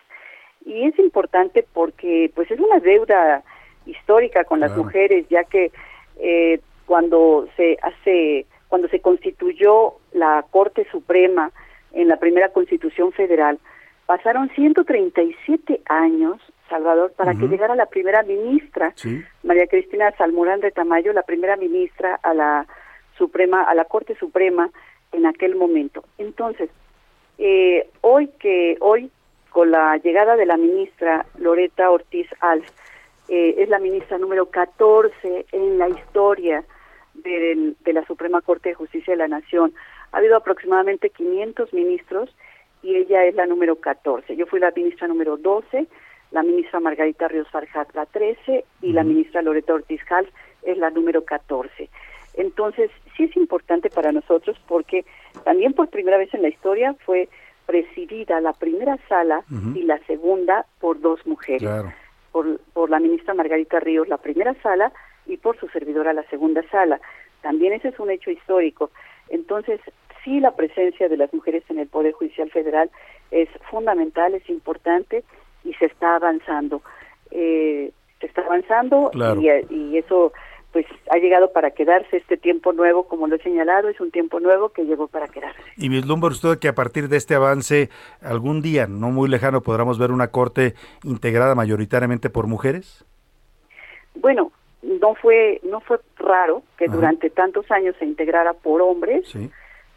Y es importante porque pues es una deuda histórica con las mujeres, ya que eh, cuando se hace, cuando se constituyó la Corte Suprema en la primera Constitución Federal, pasaron 137 años Salvador, para que llegara la primera ministra, María Cristina Salmurán de Tamayo, la primera ministra a la Suprema, a la Corte Suprema en aquel momento. Entonces, eh, hoy que hoy con la llegada de la ministra Loreta Ortiz Alf, eh, es la ministra número 14 en la historia de, de la Suprema Corte de Justicia de la Nación. Ha habido aproximadamente 500 ministros y ella es la número 14. Yo fui la ministra número 12 la ministra Margarita Ríos Farjat la 13 y la ministra Loreto Ortiz Hals es la número 14. Entonces, sí es importante para nosotros porque también por primera vez en la historia fue presidida la primera sala y la segunda por dos mujeres. Por, por la ministra Margarita Ríos la primera sala y por su servidora la segunda sala. También ese es un hecho histórico. Entonces, sí la presencia de las mujeres en el Poder Judicial Federal es fundamental, es importante y se está avanzando. Eh, se está avanzando y, eso pues ha llegado para quedarse este tiempo nuevo, como lo he señalado, es un tiempo nuevo que llegó para quedarse. ¿Y vislumbra usted que a partir de este avance, algún día, no muy lejano, podremos ver una corte integrada mayoritariamente por mujeres? Bueno, no fue no fue raro que durante tantos años se integrara por hombres,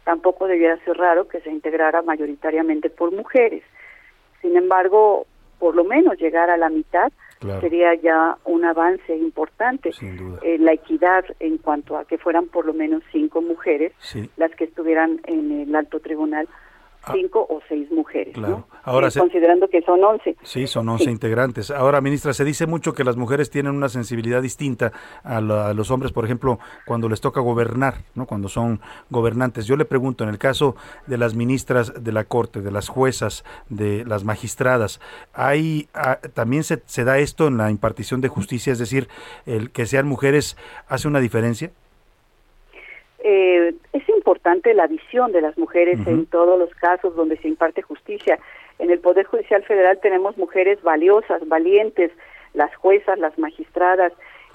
tampoco debiera ser raro que se integrara mayoritariamente por mujeres. Sin embargo, por lo menos llegar a la mitad sería ya un avance importante. Eh, la equidad en cuanto a que fueran por lo menos cinco mujeres las que estuvieran en el alto tribunal Ah. cinco o seis mujeres, ¿no? Ahora eh, considerando que son once. Sí, son once integrantes. Ahora, ministra, se dice mucho que las mujeres tienen una sensibilidad distinta a, los hombres, por ejemplo, cuando les toca gobernar, ¿no? Cuando son gobernantes. Yo le pregunto, en el caso de las ministras de la Corte, de las juezas, de las magistradas, ¿hay, ah, ¿también se, se da esto en la impartición de justicia? Es decir, el que sean mujeres hace una diferencia? Eh, es importante la visión de las mujeres en todos los casos donde se imparte justicia. En el Poder Judicial Federal tenemos mujeres valiosas, valientes, las juezas, las magistradas.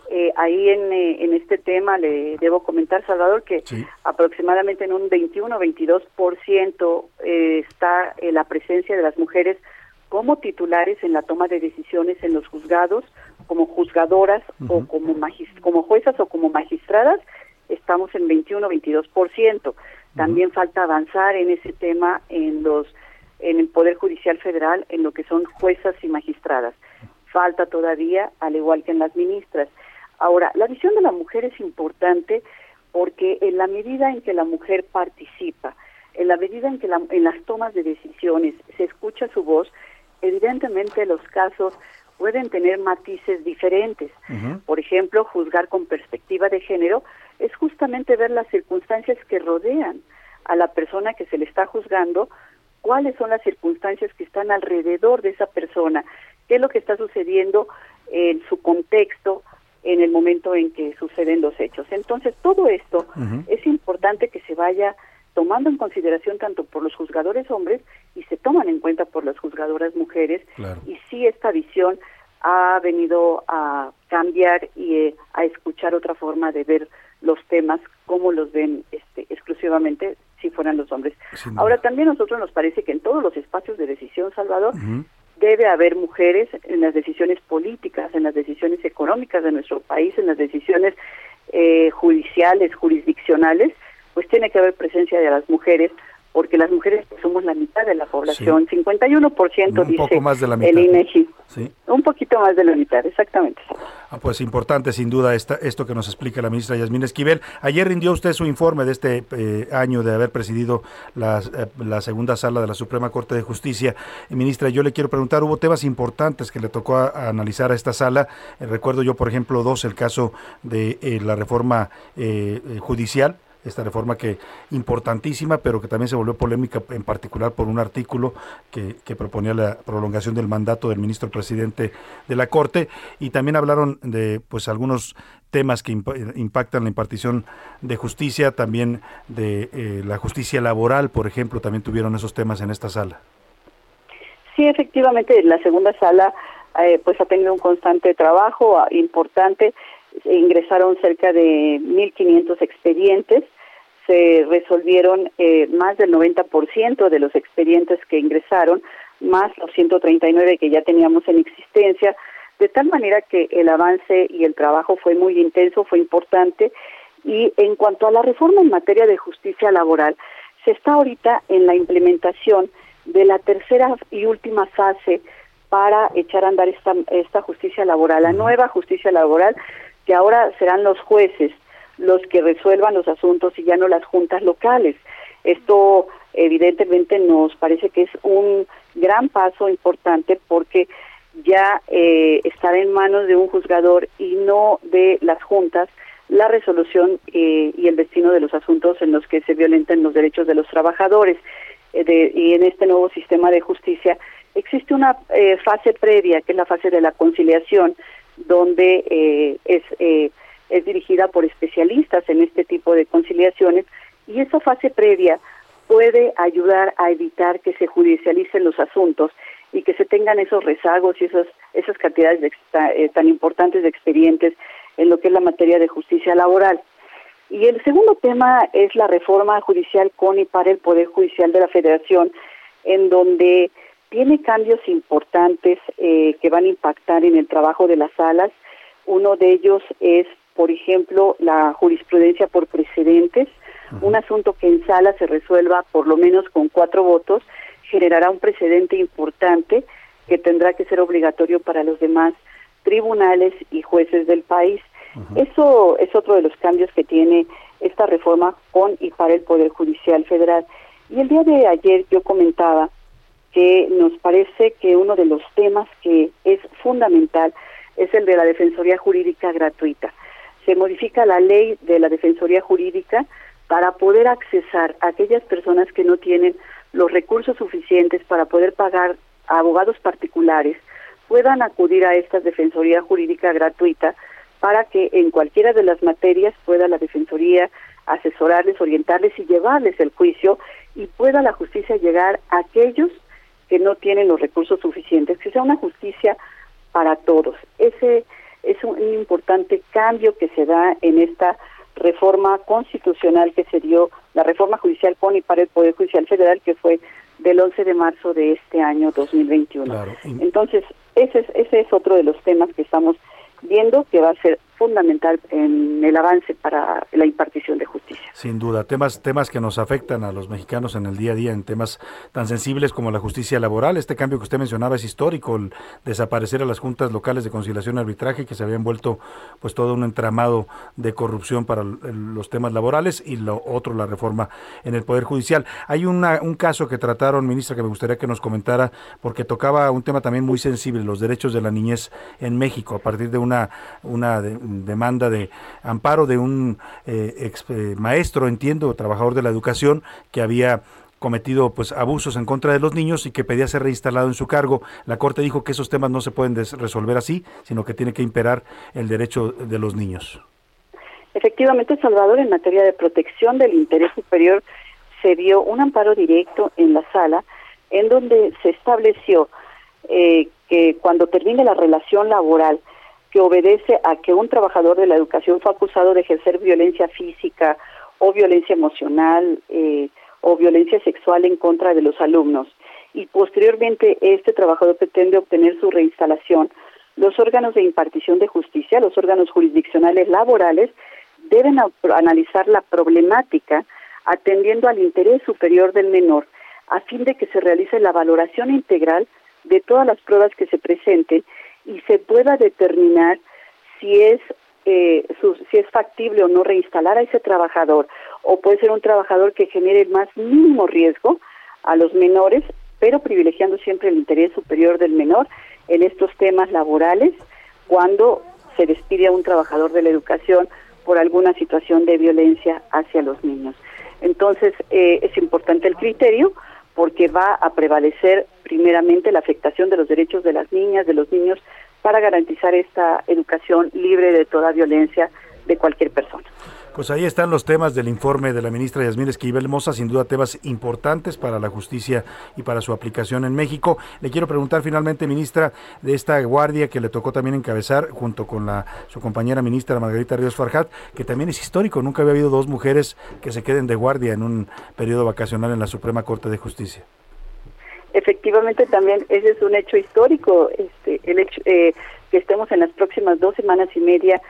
Eh, ahí en, eh, en, este tema le debo comentar, Salvador, que aproximadamente en un 21-22% eh, está eh, la presencia de las mujeres como titulares en la toma de decisiones en los juzgados, como juzgadoras o como, como juezas o como magistradas estamos en 21-22%. También falta avanzar en ese tema en los en el Poder Judicial Federal en lo que son juezas y magistradas. Falta todavía, al igual que en las ministras. Ahora, la visión de la mujer es importante porque en la medida en que la mujer participa, en la medida en que en las tomas de decisiones se escucha su voz, evidentemente los casos pueden tener matices diferentes. Por ejemplo, juzgar con perspectiva de género es justamente ver las circunstancias que rodean a la persona que se le está juzgando, cuáles son las circunstancias que están alrededor de esa persona, qué es lo que está sucediendo en su contexto en el momento en que suceden los hechos. Entonces, todo esto es importante que se vaya tomando en consideración tanto por los juzgadores hombres y se toman en cuenta por las juzgadoras mujeres. Y sí, esta visión ha venido a cambiar y eh, a escuchar otra forma de ver los temas como los ven este, exclusivamente si fueran los hombres. Ahora también a nosotros nos parece que en todos los espacios de decisión, Salvador, debe haber mujeres en las decisiones políticas, en las decisiones económicas de nuestro país, en las decisiones eh, judiciales, jurisdiccionales, pues tiene que haber presencia de las mujeres, porque las mujeres somos la mitad de la población, 51% un dice poco más de la mitad. el INEGI. Sí. Un poquito más de la mitad, exactamente. Ah, pues importante sin duda esta, esto que nos explica la ministra Yasmín Esquivel. Ayer rindió usted su informe de este eh, año de haber presidido la, eh, la, segunda sala de la Suprema Corte de Justicia. ministra, yo le quiero preguntar, hubo temas importantes que le tocó a, analizar a esta sala. Eh, recuerdo yo, por ejemplo, dos, el caso de la reforma judicial esta reforma que importantísima, pero que también se volvió polémica en particular por un artículo que, que proponía la prolongación del mandato del ministro presidente de la Corte y también hablaron de pues algunos temas que impactan la impartición de justicia, también de eh, la justicia laboral, por ejemplo, también tuvieron esos temas en esta sala. Sí, efectivamente, la segunda sala eh, pues ha tenido un constante trabajo ah, importante. Ingresaron cerca de 1.500 expedientes se resolvieron eh, más del 90% de los expedientes que ingresaron, más los 139 que ya teníamos en existencia, de tal manera que el avance y el trabajo fue muy intenso, fue importante. Y en cuanto a la reforma en materia de justicia laboral, se está ahorita en la implementación de la tercera y última fase para echar a andar esta, esta justicia laboral, la nueva justicia laboral, que ahora serán los jueces los que resuelvan los asuntos y ya no las juntas locales. Esto evidentemente nos parece que es un gran paso importante porque ya eh, estará en manos de un juzgador y no de las juntas la resolución eh, y el destino de los asuntos en los que se violenten los derechos de los trabajadores. Eh, y en este nuevo sistema de justicia existe una eh, fase previa, que es la fase de la conciliación, donde es es dirigida por especialistas en este tipo de conciliaciones y esa fase previa puede ayudar a evitar que se judicialicen los asuntos y que se tengan esos rezagos y esas, esas cantidades eh, tan importantes de expedientes en lo que es la materia de justicia laboral. Y el segundo tema es la reforma judicial con y para el Poder Judicial de la Federación, en donde tiene cambios importantes eh, que van a impactar en el trabajo de las salas. Uno de ellos es por ejemplo, la jurisprudencia por precedentes, un asunto que en sala se resuelva por lo menos con cuatro votos, generará un precedente importante que tendrá que ser obligatorio para los demás tribunales y jueces del país. Eso es otro de los cambios que tiene esta reforma con y para el Poder Judicial Federal. Y el día de ayer yo comentaba que nos parece que uno de los temas que es fundamental es el de la Defensoría Jurídica Gratuita se modifica la ley de la Defensoría Jurídica para poder accesar a aquellas personas que no tienen los recursos suficientes para poder pagar a abogados particulares, puedan acudir a esta Defensoría Jurídica gratuita para que en cualquiera de las materias pueda la Defensoría asesorarles, orientarles y llevarles el juicio y pueda la justicia llegar a aquellos que no tienen los recursos suficientes, que sea una justicia para todos. Ese es un, importante cambio que se da en esta reforma constitucional que se dio, la reforma judicial con y para el Poder Judicial Federal, que fue del 11 de marzo de este año 2021. Entonces, ese es, ese es otro de los temas que estamos viendo que va a ser fundamental en el avance para la impartición de justicia. Sin duda, temas temas que nos afectan a los mexicanos en el día a día, en temas tan sensibles como la justicia laboral. Este cambio que usted mencionaba es histórico, el desaparecer a las juntas locales de conciliación y arbitraje que se habían vuelto pues todo un entramado de corrupción para los temas laborales y lo otro, la reforma en el Poder Judicial. Hay una, un caso que trataron, ministra, que me gustaría que nos comentara, porque tocaba un tema también muy sensible, los derechos de la niñez en México, a partir de una, una demanda de amparo de un eh, ex, eh, maestro, entiendo, trabajador de la educación, que había cometido pues abusos en contra de los niños y que pedía ser reinstalado en su cargo. La Corte dijo que esos temas no se pueden resolver así, sino que tiene que imperar el derecho de los niños. Efectivamente, Salvador, en materia de protección del interés superior, se dio un amparo directo en la sala en donde se estableció eh, que cuando termine la relación laboral que obedece a que un trabajador de la educación fue acusado de ejercer violencia física o violencia emocional eh, o violencia sexual en contra de los alumnos. Y posteriormente este trabajador pretende obtener su reinstalación, los órganos de impartición de justicia, los órganos jurisdiccionales laborales, deben analizar la problemática atendiendo al interés superior del menor, a fin de que se realice la valoración integral de todas las pruebas que se presenten y se pueda determinar si es eh, si es factible o no reinstalar a ese trabajador o puede ser un trabajador que genere el más mínimo riesgo a los menores, pero privilegiando siempre el interés superior del menor en estos temas laborales cuando se despide a un trabajador de la educación por alguna situación de violencia hacia los niños. Entonces, eh, es importante el criterio porque va a prevalecer primeramente la afectación de los derechos de las niñas, de los niños, para garantizar esta educación libre de toda violencia de cualquier persona. Pues ahí están los temas del informe de la ministra Yasmín Esquivel Moza, sin duda temas importantes para la justicia y para su aplicación en México. Le quiero preguntar finalmente, ministra, de esta guardia que le tocó también encabezar junto con la, su compañera ministra Margarita Ríos Farjat, que también es histórico, nunca había habido dos mujeres que se queden de guardia en un periodo vacacional en la Suprema Corte de Justicia efectivamente también ese es un hecho histórico este el hecho eh, que estemos en las próximas dos semanas y media,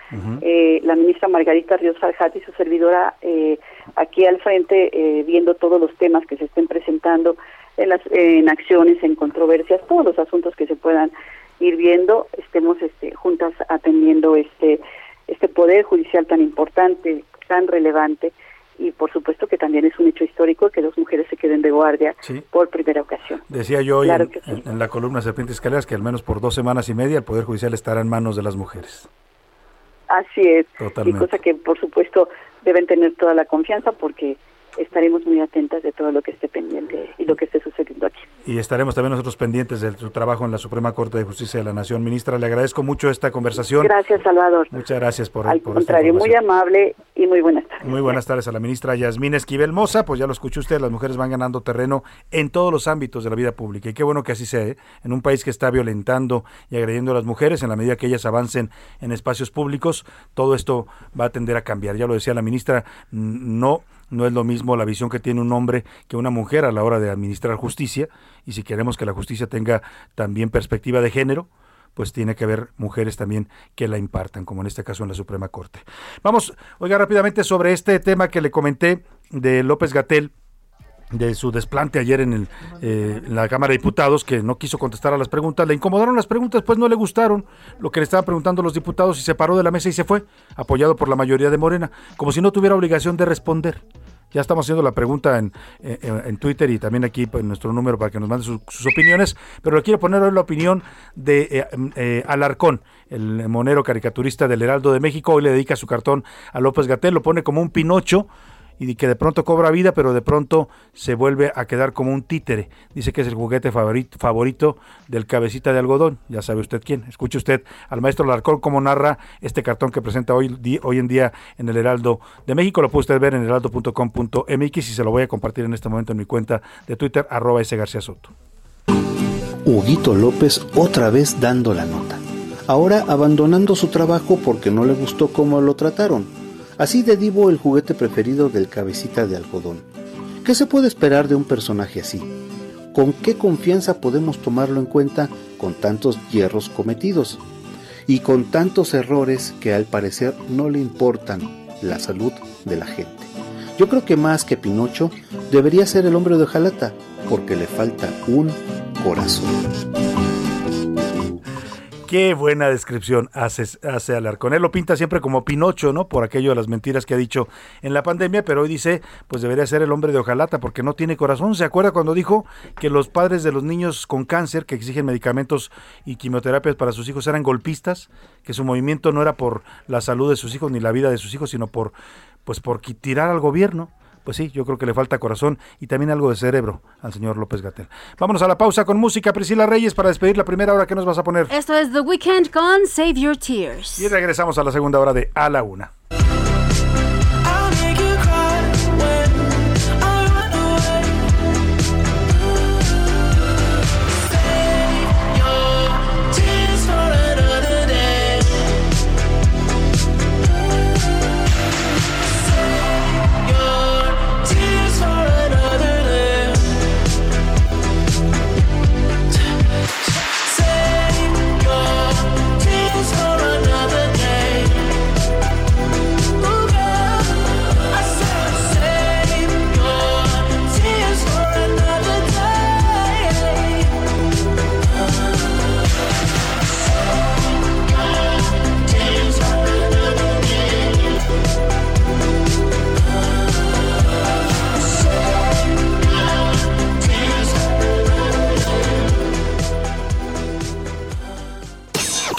eh, la ministra Margarita Ríos Farjat y su servidora eh, aquí al frente eh, viendo todos los temas que se estén presentando en las en acciones, en controversias, todos los asuntos que se puedan ir viendo, estemos este, juntas atendiendo este este poder judicial tan importante, tan relevante y por supuesto que también es un hecho histórico que dos mujeres se queden de guardia por primera ocasión. Decía yo hoy en, la columna Serpientes Escaleras que al menos por dos semanas y media el Poder Judicial estará en manos de las mujeres. Así es, y cosa que por supuesto deben tener toda la confianza porque estaremos muy atentas de todo lo que esté pendiente y lo que esté sucediendo aquí. Y estaremos también nosotros pendientes de su trabajo en la Suprema Corte de Justicia de la Nación. Ministra, le agradezco mucho esta conversación. Gracias, Salvador. Muchas gracias por, Al contrario, muy amable y muy buenas tardes. Muy buenas tardes a la ministra Yasmín Esquivel Moza. Pues ya lo escuchó usted, las mujeres van ganando terreno en todos los ámbitos de la vida pública. Y qué bueno que así sea, ¿eh? en un país que está violentando y agrediendo a las mujeres, en la medida que ellas avancen en espacios públicos, todo esto va a tender a cambiar. Ya lo decía la ministra, no no es lo mismo la visión que tiene un hombre que una mujer a la hora de administrar justicia y si queremos que la justicia tenga también perspectiva de género, pues tiene que haber mujeres también que la impartan, como en este caso en la Suprema Corte. Vamos, oiga rápidamente sobre este tema que le comenté de López Gatel de su desplante ayer en, el, eh, en, la Cámara de Diputados, que no quiso contestar a las preguntas. Le incomodaron las preguntas, pues no le gustaron lo que le estaban preguntando los diputados y se paró de la mesa y se fue, apoyado por la mayoría de Morena, como si no tuviera obligación de responder. Ya estamos haciendo la pregunta en, en, Twitter y también aquí en nuestro número para que nos mande sus opiniones, pero le quiero poner hoy la opinión de eh, eh, Alarcón, el monero caricaturista del Heraldo de México. Hoy le dedica su cartón a López Gatel, lo pone como un pinocho y que de pronto cobra vida, pero de pronto se vuelve a quedar como un títere. Dice que es el juguete favorito, favorito del cabecita de algodón. Ya sabe usted quién. Escuche usted al maestro Larcón cómo narra este cartón que presenta hoy, hoy en día en el Heraldo de México. Lo puede usted ver en heraldo.com.mx y se lo voy a compartir en este momento en mi cuenta de Twitter, arroba S. García Soto. Huguito López otra vez dando la nota. Ahora abandonando su trabajo porque no le gustó cómo lo trataron Así de Divo el juguete preferido del cabecita de algodón. ¿Qué se puede esperar de un personaje así? ¿Con qué confianza podemos tomarlo en cuenta con tantos hierros cometidos? y con tantos errores que al parecer no le importan la salud de la gente. Yo creo que más que Pinocho debería ser el hombre de hojalata porque le falta un corazón. Qué buena descripción hace, hace Alarcón. Él lo pinta siempre como Pinocho, ¿no? Por aquello de las mentiras que ha dicho en la pandemia, pero hoy dice, pues debería ser el hombre de hojalata porque no tiene corazón. ¿Se acuerda cuando dijo que los padres de los niños con cáncer que exigen medicamentos y quimioterapias para sus hijos eran golpistas? Que su movimiento no era por la salud de sus hijos ni la vida de sus hijos, sino por, pues por tirar al gobierno pues sí, yo creo que le falta corazón y también algo de cerebro al señor López Gatel. Vámonos a la pausa con música, Priscila Reyes, para despedir la primera hora que nos vas a poner. Esto es The Weekend con Save Your Tears. Y regresamos a la segunda hora de A la Una.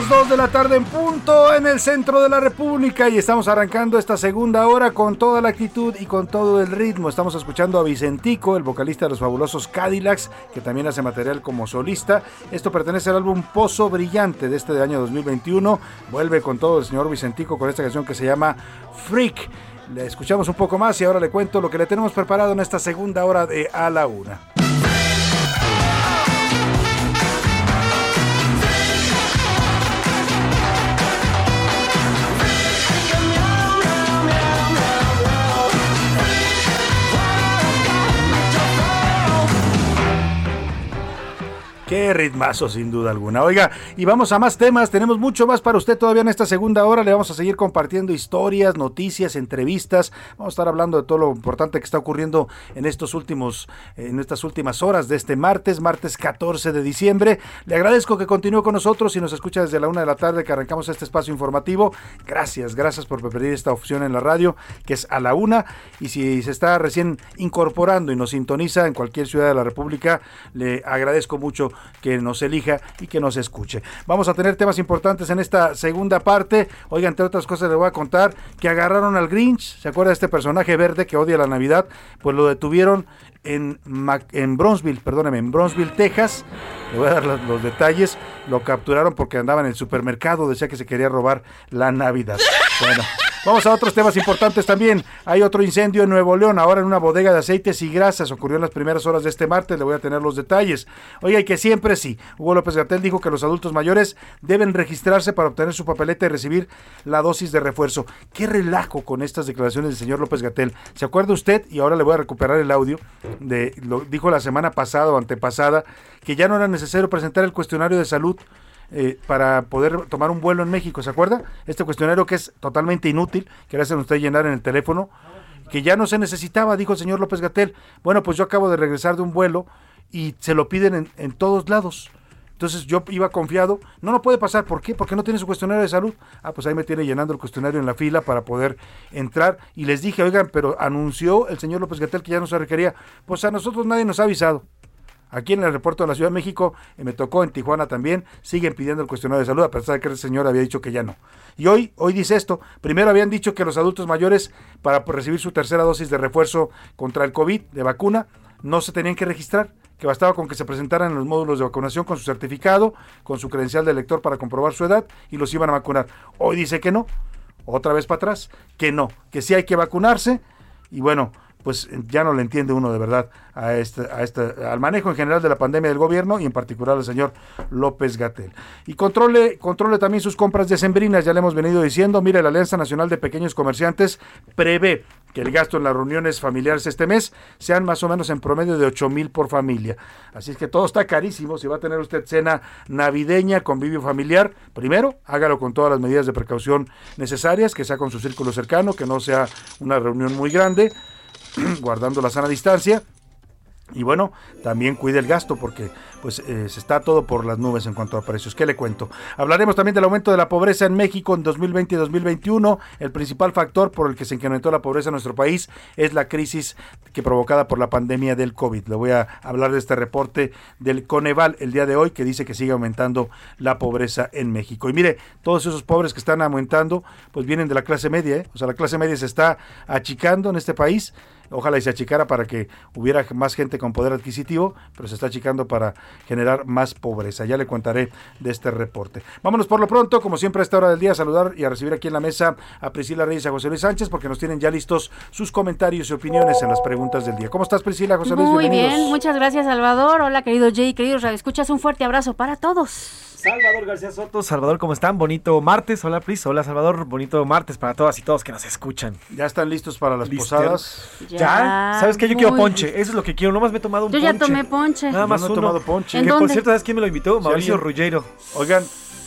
Las 2 de la tarde en punto en el centro de la República y estamos arrancando esta segunda hora con toda la actitud y con todo el ritmo. Estamos escuchando a Vicentico, el vocalista de los fabulosos Cadillacs, que también hace material como solista. Esto pertenece al álbum Pozo Brillante de este año 2021. Vuelve con todo el señor Vicentico con esta canción que se llama Freak. Le escuchamos un poco más y ahora le cuento lo que le tenemos preparado en esta segunda hora de A la Una. Qué ritmazo, sin duda alguna. Oiga, y vamos a más temas. Tenemos mucho más para usted todavía en esta segunda hora. Le vamos a seguir compartiendo historias, noticias, entrevistas. Vamos a estar hablando de todo lo importante que está ocurriendo en estos últimos, en estas últimas horas de este martes, martes 14 de diciembre. Le agradezco que continúe con nosotros y nos escucha desde la una de la tarde que arrancamos este espacio informativo. Gracias, gracias por preferir esta opción en la radio, que es a la una. Y si se está recién incorporando y nos sintoniza en cualquier ciudad de la República, le agradezco mucho que nos elija y que nos escuche. Vamos a tener temas importantes en esta segunda parte. Oiga, entre otras cosas le voy a contar que agarraron al Grinch, ¿se acuerda de este personaje verde que odia la Navidad? Pues lo detuvieron en, en Bronzeville, perdóneme, en Bronzeville, Texas. Le voy a dar los, detalles. Lo capturaron porque andaba en el supermercado, decía que se quería robar la Navidad. Bueno, vamos a otros temas importantes también. Hay otro incendio en Nuevo León, ahora en una bodega de aceites y grasas. Ocurrió en las primeras horas de este martes, le voy a tener los detalles. Oiga, y que siempre sí. Hugo López Gatel dijo que los adultos mayores deben registrarse para obtener su papeleta y recibir la dosis de refuerzo. Qué relajo con estas declaraciones del señor López Gatel. ¿Se acuerda usted? Y ahora le voy a recuperar el audio de lo dijo la semana pasada o antepasada que ya no era necesario presentar el cuestionario de salud eh, para poder tomar un vuelo en México, ¿se acuerda? Este cuestionario que es totalmente inútil, que le hacen usted llenar en el teléfono, que ya no se necesitaba, dijo el señor López Gatel. Bueno, pues yo acabo de regresar de un vuelo y se lo piden en, en todos lados. Entonces yo iba confiado, no, no puede pasar, ¿por qué? Porque no tiene su cuestionario de salud. Ah, pues ahí me tiene llenando el cuestionario en la fila para poder entrar. Y les dije, oigan, pero anunció el señor López Gatel que ya no se requería. Pues a nosotros nadie nos ha avisado. Aquí en el aeropuerto de la Ciudad de México, y me tocó en Tijuana también, siguen pidiendo el cuestionario de salud, a pesar de que el señor había dicho que ya no. Y hoy, hoy dice esto, primero habían dicho que los adultos mayores, para recibir su tercera dosis de refuerzo contra el COVID, de vacuna, no se tenían que registrar que bastaba con que se presentaran en los módulos de vacunación con su certificado, con su credencial de elector para comprobar su edad y los iban a vacunar. Hoy dice que no, otra vez para atrás, que no, que sí hay que vacunarse y bueno, pues ya no le entiende uno de verdad a este, a este, al manejo en general de la pandemia del gobierno y en particular al señor López Gatel. Y controle, controle también sus compras decembrinas, ya le hemos venido diciendo, mire, la Alianza Nacional de Pequeños Comerciantes prevé que el gasto en las reuniones familiares este mes sean más o menos en promedio de 8 mil por familia. Así es que todo está carísimo. Si va a tener usted cena navideña, convivio familiar, primero hágalo con todas las medidas de precaución necesarias, que sea con su círculo cercano, que no sea una reunión muy grande guardando la sana distancia. Y bueno, también cuide el gasto porque pues eh, se está todo por las nubes en cuanto a precios. ¿Qué le cuento? Hablaremos también del aumento de la pobreza en México en 2020 y 2021. El principal factor por el que se incrementó la pobreza en nuestro país es la crisis que provocada por la pandemia del COVID. Le voy a hablar de este reporte del Coneval el día de hoy que dice que sigue aumentando la pobreza en México. Y mire, todos esos pobres que están aumentando pues vienen de la clase media. ¿eh? O sea, la clase media se está achicando en este país ojalá y se achicara para que hubiera más gente con poder adquisitivo, pero se está achicando para generar más pobreza. Ya le contaré de este reporte. Vámonos por lo pronto, como siempre a esta hora del día, a saludar y a recibir aquí en la mesa a Priscila Reyes y a José Luis Sánchez, porque nos tienen ya listos sus comentarios y opiniones en las preguntas del día. ¿Cómo estás, Priscila, José Luis? Muy bien, muchas gracias, Salvador. Hola, querido Jay, queridos escuchas un fuerte abrazo para todos. Salvador García Soto, Salvador, ¿cómo están? Bonito martes, hola Pris, hola Salvador, bonito martes para todas y todos que nos escuchan. ¿Ya están listos para las posadas? ¿Ya? ¿Sabes qué? Yo quiero ponche, eso es lo que quiero, nomás me he tomado un Yo ponche. ya tomé ponche. Nada más Yo no he uno. tomado ponche. ¿En Que por dónde? cierto, ¿sabes quién me lo invitó? Mauricio alguien- Ruggiero. Oigan,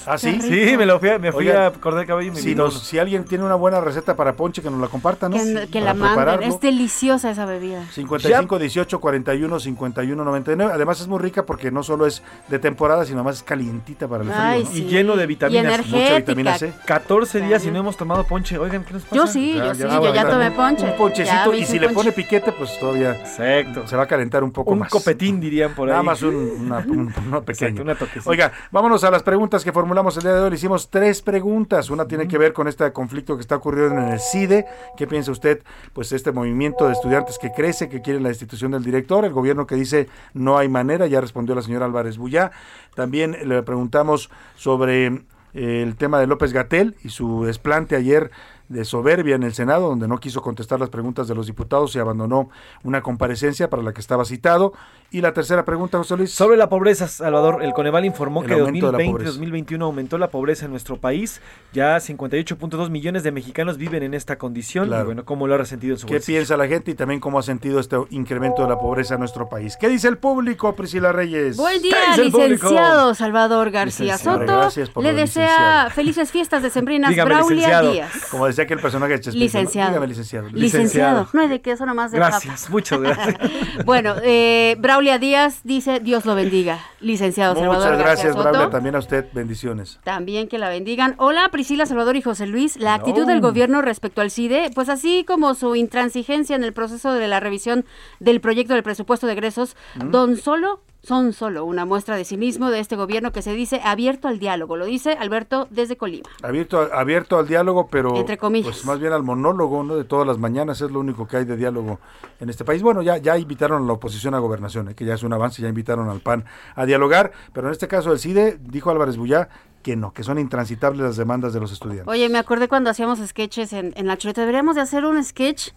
¿ah, sí? Sí, me lo fui a, me fui Oigan, a cortar el cabello y me Si, nos- si alguien tiene una buena receta para ponche, que nos la compartan, ¿no? Que, la manden, es deliciosa esa bebida. 55 18 41 51 99. Además es muy rica porque no solo es de temporada, sino más es calientita para el frío. Ay, ¿no? sí. Y lleno de vitaminas. Y. Mucha vitamina C. 14 días y no hemos tomado ponche. Oigan, ¿qué nos pasa? Yo sí, Ya, yo ya, sí, yo ya tomé un- ponche. Un ponchecito y si le ponche. pone piquete, pues todavía Exacto. se va a calentar un poco Un más. copetín dirían por ahí. Nada más un, una, un- uno pequeño. Exacto, una toquecita. Oiga, vámonos a las preguntas que formulamos el día de hoy. Le hicimos tres preguntas. Una tiene que ver con este conflicto que está ocurriendo en el CIDE. ¿Qué piensa usted? Pues este movimiento de estudiantes que crece, que quieren la destitución del director. El gobierno que dice no hay manera. Ya respondió la señora Álvarez Bullá. También le preguntamos sobre eh, el tema de López Gatel y su desplante ayer de soberbia en el Senado, donde no quiso contestar las preguntas de los diputados y abandonó una comparecencia para la que estaba citado. Y la tercera pregunta, José Luis. Sobre la pobreza, Salvador, el Coneval informó El que de aumento de la 2020 pobreza. 2021 aumentó la pobreza en nuestro país. Ya 58.2 millones de mexicanos viven en esta condición. Claro. Y bueno, ¿cómo lo ha resentido en su ¿Qué bolsillo? piensa la gente y también cómo ha sentido este incremento de la pobreza en nuestro país? ¿Qué dice el público, Priscila Reyes? Buen día, público? licenciado Salvador García Licenciado. Soto. Gracias por Le desea licenciado. felices fiestas decembrinas Dígame, Braulia licenciado. Díaz. Como decía que el personaje de. Licenciado. Dígame, licenciado. Licenciado. No hay de qué, eso nomás de Gracias, muchas gracias. Bueno, eh, Braulia Díaz dice, Dios lo bendiga. Licenciado Muchas Salvador gracias, García Soto. También a usted, bendiciones. También que la bendigan. Hola Priscila, Salvador y José Luis. La actitud del gobierno respecto al CIDE, pues así como su intransigencia en el proceso de la revisión del proyecto del presupuesto de egresos, ¿Mm? don solo son solo una muestra de cinismo de este gobierno que se dice abierto al diálogo. Lo dice Alberto desde Colima. Abierto, abierto al diálogo, pero Entre comillas. pues más bien al monólogo, ¿no? De todas las mañanas es lo único que hay de diálogo en este país. Bueno, ya, ya invitaron a la oposición a gobernación, ¿eh? que ya es un avance, ya invitaron al PAN a dialogar, pero en este caso el CIDE dijo Álvarez Bullá que no, que son intransitables las demandas de los estudiantes. Oye, me acordé cuando hacíamos sketches en, en la chuleta. Deberíamos de hacer un sketch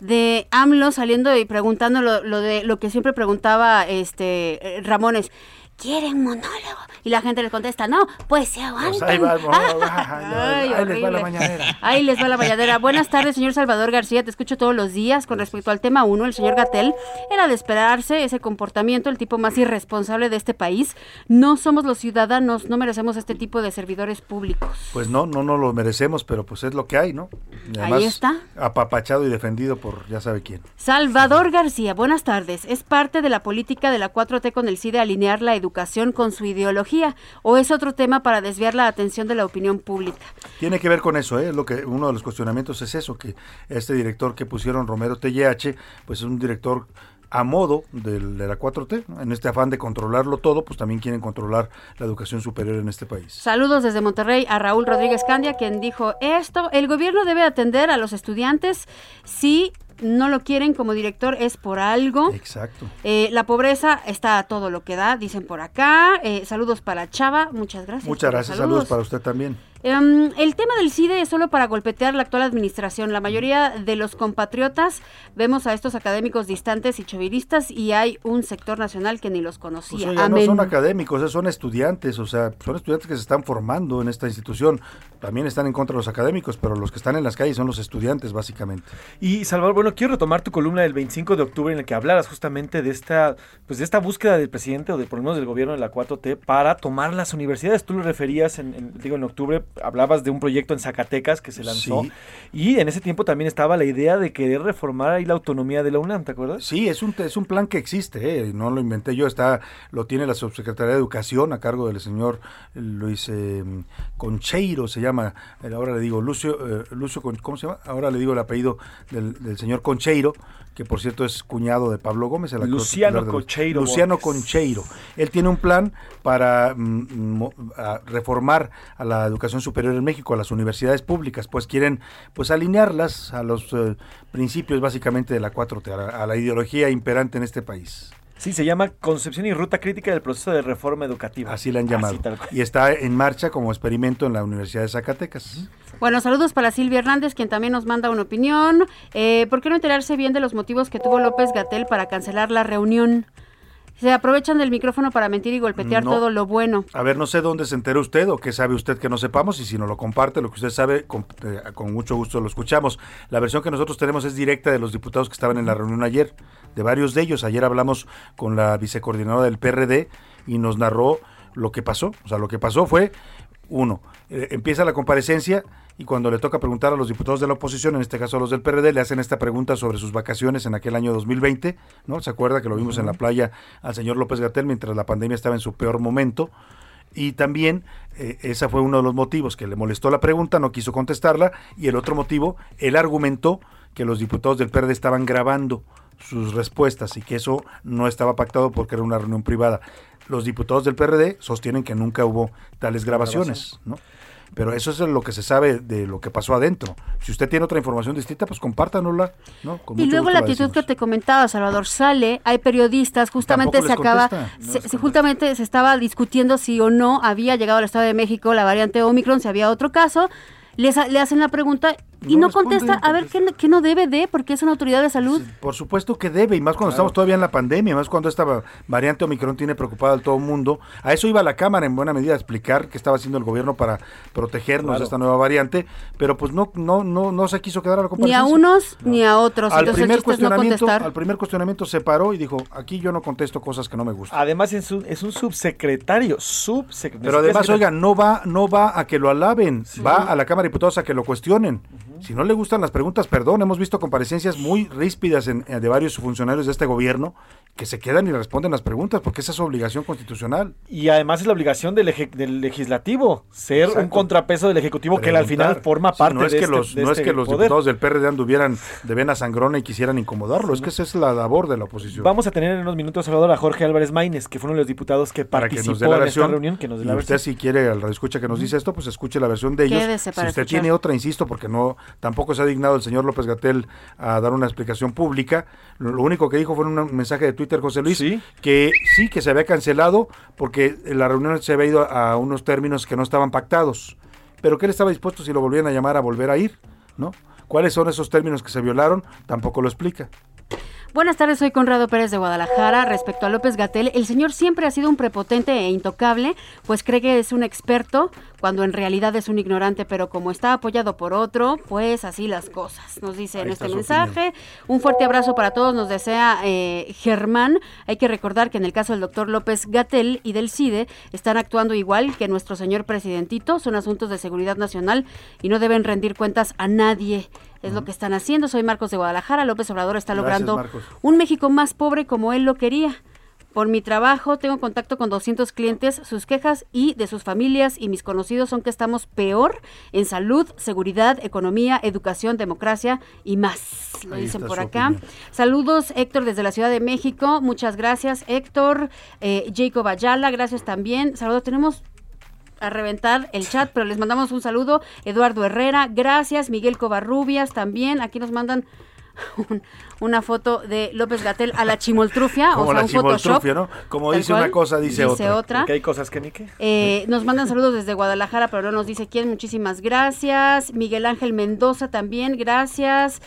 de AMLO saliendo y preguntando lo, lo de lo que siempre preguntaba este eh, Ramones. ¿Quieren monólogo? Y la gente les contesta, no, pues se. Pues ahí va, Ay, ahí les va la mañanera. Ahí les va la mañanera. Buenas tardes, señor Salvador García. Te escucho todos los días. Con respecto al tema 1, el señor Gatel, era de esperarse ese comportamiento, el tipo más irresponsable de este país. No somos los ciudadanos, no merecemos este tipo de servidores públicos. Pues no, no, no lo merecemos, pero pues es lo que hay, ¿no? Y Ahí está. Apapachado y defendido por ya sabe quién. Salvador García, buenas tardes. ¿Es parte de la política de la 4T con el CIDE alinear la educación con su ideología o es otro tema para desviar la atención de la opinión pública? Tiene que ver con eso, ¿eh? Lo que uno de los cuestionamientos es eso, que este director que pusieron Romero TLH, pues es un director a modo del- de la 4T, ¿no? en este afán de controlarlo todo, pues también quieren controlar la educación superior en este país. Saludos desde Monterrey a Raúl Rodríguez Candia, quien dijo esto, el gobierno debe atender a los estudiantes si no lo quieren como director es por algo. Exacto. Eh, la pobreza está a todo lo que da, dicen por acá. Eh, saludos para Chava, muchas gracias. Muchas gracias, saludos para usted también. Em, el tema del CIDE es solo para golpetear la actual administración. La mayoría de los compatriotas vemos a estos académicos distantes y choviristas y hay un sector nacional que ni los Pues, conocía. oiga, no Amén. son académicos, eh, son estudiantes, o sea, son estudiantes que se están formando en esta institución. También están en contra de los académicos, pero los que están en las calles son los estudiantes, básicamente. Y Salvador, bueno, quiero retomar tu columna del 25 de octubre en la que hablaras justamente de esta, pues de esta búsqueda del presidente o de por lo menos del gobierno de la 4T para tomar las universidades. Tú lo referías en, en- digo, en octubre, hablabas de un proyecto en Zacatecas que se lanzó Sí. y en ese tiempo también estaba la idea de querer reformar ahí la autonomía de la UNAM, ¿te acuerdas? Sí, es un, es un plan que existe, eh, no lo inventé yo, está lo tiene la Subsecretaría de Educación a cargo del señor Luis eh, Concheiro, se llama, eh, ahora le digo Lucio, eh, Lucio ¿cómo se llama? Ahora le digo el apellido del, del señor Concheiro, que por cierto es cuñado de Pablo Gómez. el Luciano de Concheiro Luciano. Concheiro. Él tiene un plan para mm, a reformar a la educación superior en México, a las universidades públicas, pues quieren pues alinearlas a los eh, principios básicamente de la 4T, a la, a la ideología imperante en este país. Sí, se llama Concepción y Ruta Crítica del Proceso de Reforma Educativa. Así la han llamado. y está en marcha como experimento en la Universidad de Zacatecas. Bueno, saludos para Silvia Hernández, quien también nos manda una opinión. Eh, ¿Por qué no enterarse bien de los motivos que tuvo López Gatel para cancelar la reunión? Se aprovechan del micrófono para mentir y golpetear No. todo lo bueno. A ver, no sé dónde se enteró usted o qué sabe usted que no sepamos y si nos lo comparte, lo que usted sabe, con, eh, con mucho gusto lo escuchamos. La versión que nosotros tenemos es directa de los diputados que estaban en la reunión ayer, de varios de ellos. Ayer hablamos con la vicecoordinadora del PRD y nos narró lo que pasó. O sea, lo que pasó fue, uno, eh, empieza la comparecencia y cuando le toca preguntar a los diputados de la oposición, en este caso a los del PRD, le hacen esta pregunta sobre sus vacaciones en aquel año 2020, ¿no? ¿Se acuerda que lo vimos en la playa al señor López Gatel mientras la pandemia estaba en su peor momento? Y también eh, ese fue uno de los motivos que le molestó la pregunta, no quiso contestarla. Y el otro motivo, él argumentó que los diputados del PRD estaban grabando sus respuestas y que eso no estaba pactado porque era una reunión privada. Los diputados del PRD sostienen que nunca hubo tales grabaciones, ¿no? Pero eso es lo que se sabe de lo que pasó adentro. Si usted tiene otra información distinta, pues compártanosla, ¿no? Con Y luego la actitud que te comentaba, Salvador, sale, hay periodistas, justamente se acaba, contesta, no se- justamente se estaba discutiendo si o no había llegado al Estado de México la variante Omicron, si había otro caso, les, le hacen la pregunta y No contesta, a ver, ¿qué, no- qué no debe de? Porque es una autoridad de salud. Por supuesto que debe, y más cuando estamos todavía en la pandemia, más cuando esta va- variante Omicron tiene preocupado a todo el mundo. A eso iba la Cámara en buena medida a explicar qué estaba haciendo el gobierno para protegernos Claro. de esta nueva variante, pero pues no no no no se quiso quedar a la Ni a comparecencia. unos ni a otros. Al Entonces primer, no cuestionamiento, al primer cuestionamiento se paró y dijo, aquí yo no contesto cosas que no me gustan. Además es un, es un subsecretario, subsecretario. Pero además, oiga, no va, no va a que lo alaben, va a la Cámara de Diputados a que lo cuestionen. Si no le gustan las preguntas, perdón, hemos visto comparecencias muy ríspidas en- eh, de varios funcionarios de este gobierno que se quedan y responden las preguntas porque esa es su obligación constitucional. Y además es la obligación del, eje- del legislativo, ser un Exacto. contrapeso del ejecutivo que al final Preguntar. forma Sí, parte no es de que este, los, de no es este que los poder. diputados del PRD anduvieran de vena sangrona y quisieran incomodarlo, es que esa es la labor de la oposición. Vamos a tener en unos minutos, Salvador, a Jorge Álvarez Maínez, que fue uno de los diputados que que participó la en esta reunión, que nos dé y la usted versión. si quiere al escucha que nos dice esto, pues escuche la versión de ellos. Quédese Si usted escuchar. tiene otra, insisto, porque no tampoco se ha dignado el señor López Gatel a dar una explicación pública. Lo, único que dijo fue un mensaje de Twitter José Luis que sí que se había cancelado porque la reunión se había ido a, a unos términos que no estaban pactados. Pero que él estaba dispuesto si lo volvían a llamar a volver a ir, ¿no? ¿Cuáles son esos términos que se violaron? Tampoco lo explica. Buenas tardes, soy Conrado Pérez de Guadalajara. Respecto a López Gatel, el señor siempre ha sido un prepotente e intocable, pues cree que es un experto cuando en realidad es un ignorante, pero como está apoyado por otro, pues así las cosas. Nos dice en este mensaje. Un fuerte abrazo para todos, nos desea eh, Germán. Hay que recordar que en el caso del doctor López Gatel y del CIDE están actuando igual que nuestro señor presidentito, son asuntos de seguridad nacional y no deben rendir cuentas a nadie es lo que están haciendo. Soy Marcos de Guadalajara. López Obrador está logrando un México más pobre como él lo quería. Por mi trabajo tengo contacto con 200 clientes, sus quejas y de sus familias y mis conocidos son que estamos peor en salud, seguridad, economía, educación, democracia y más. Lo dicen por acá. Saludos Héctor desde la Ciudad de México. Muchas gracias Héctor. Eh, Jacob Ayala, gracias también. Saludos. Tenemos a reventar el chat, pero les mandamos un saludo. Eduardo Herrera, gracias. Miguel Covarrubias también. Aquí nos mandan una foto de López Gatel a la chimoltrufia, Como o sea, la un Photoshop. ¿no? Como dice una cosa, dice, otra. Porque hay cosas que ni qué. Eh, nos mandan saludos desde Guadalajara, pero no nos dice quién. Muchísimas gracias. Miguel Ángel Mendoza también, gracias.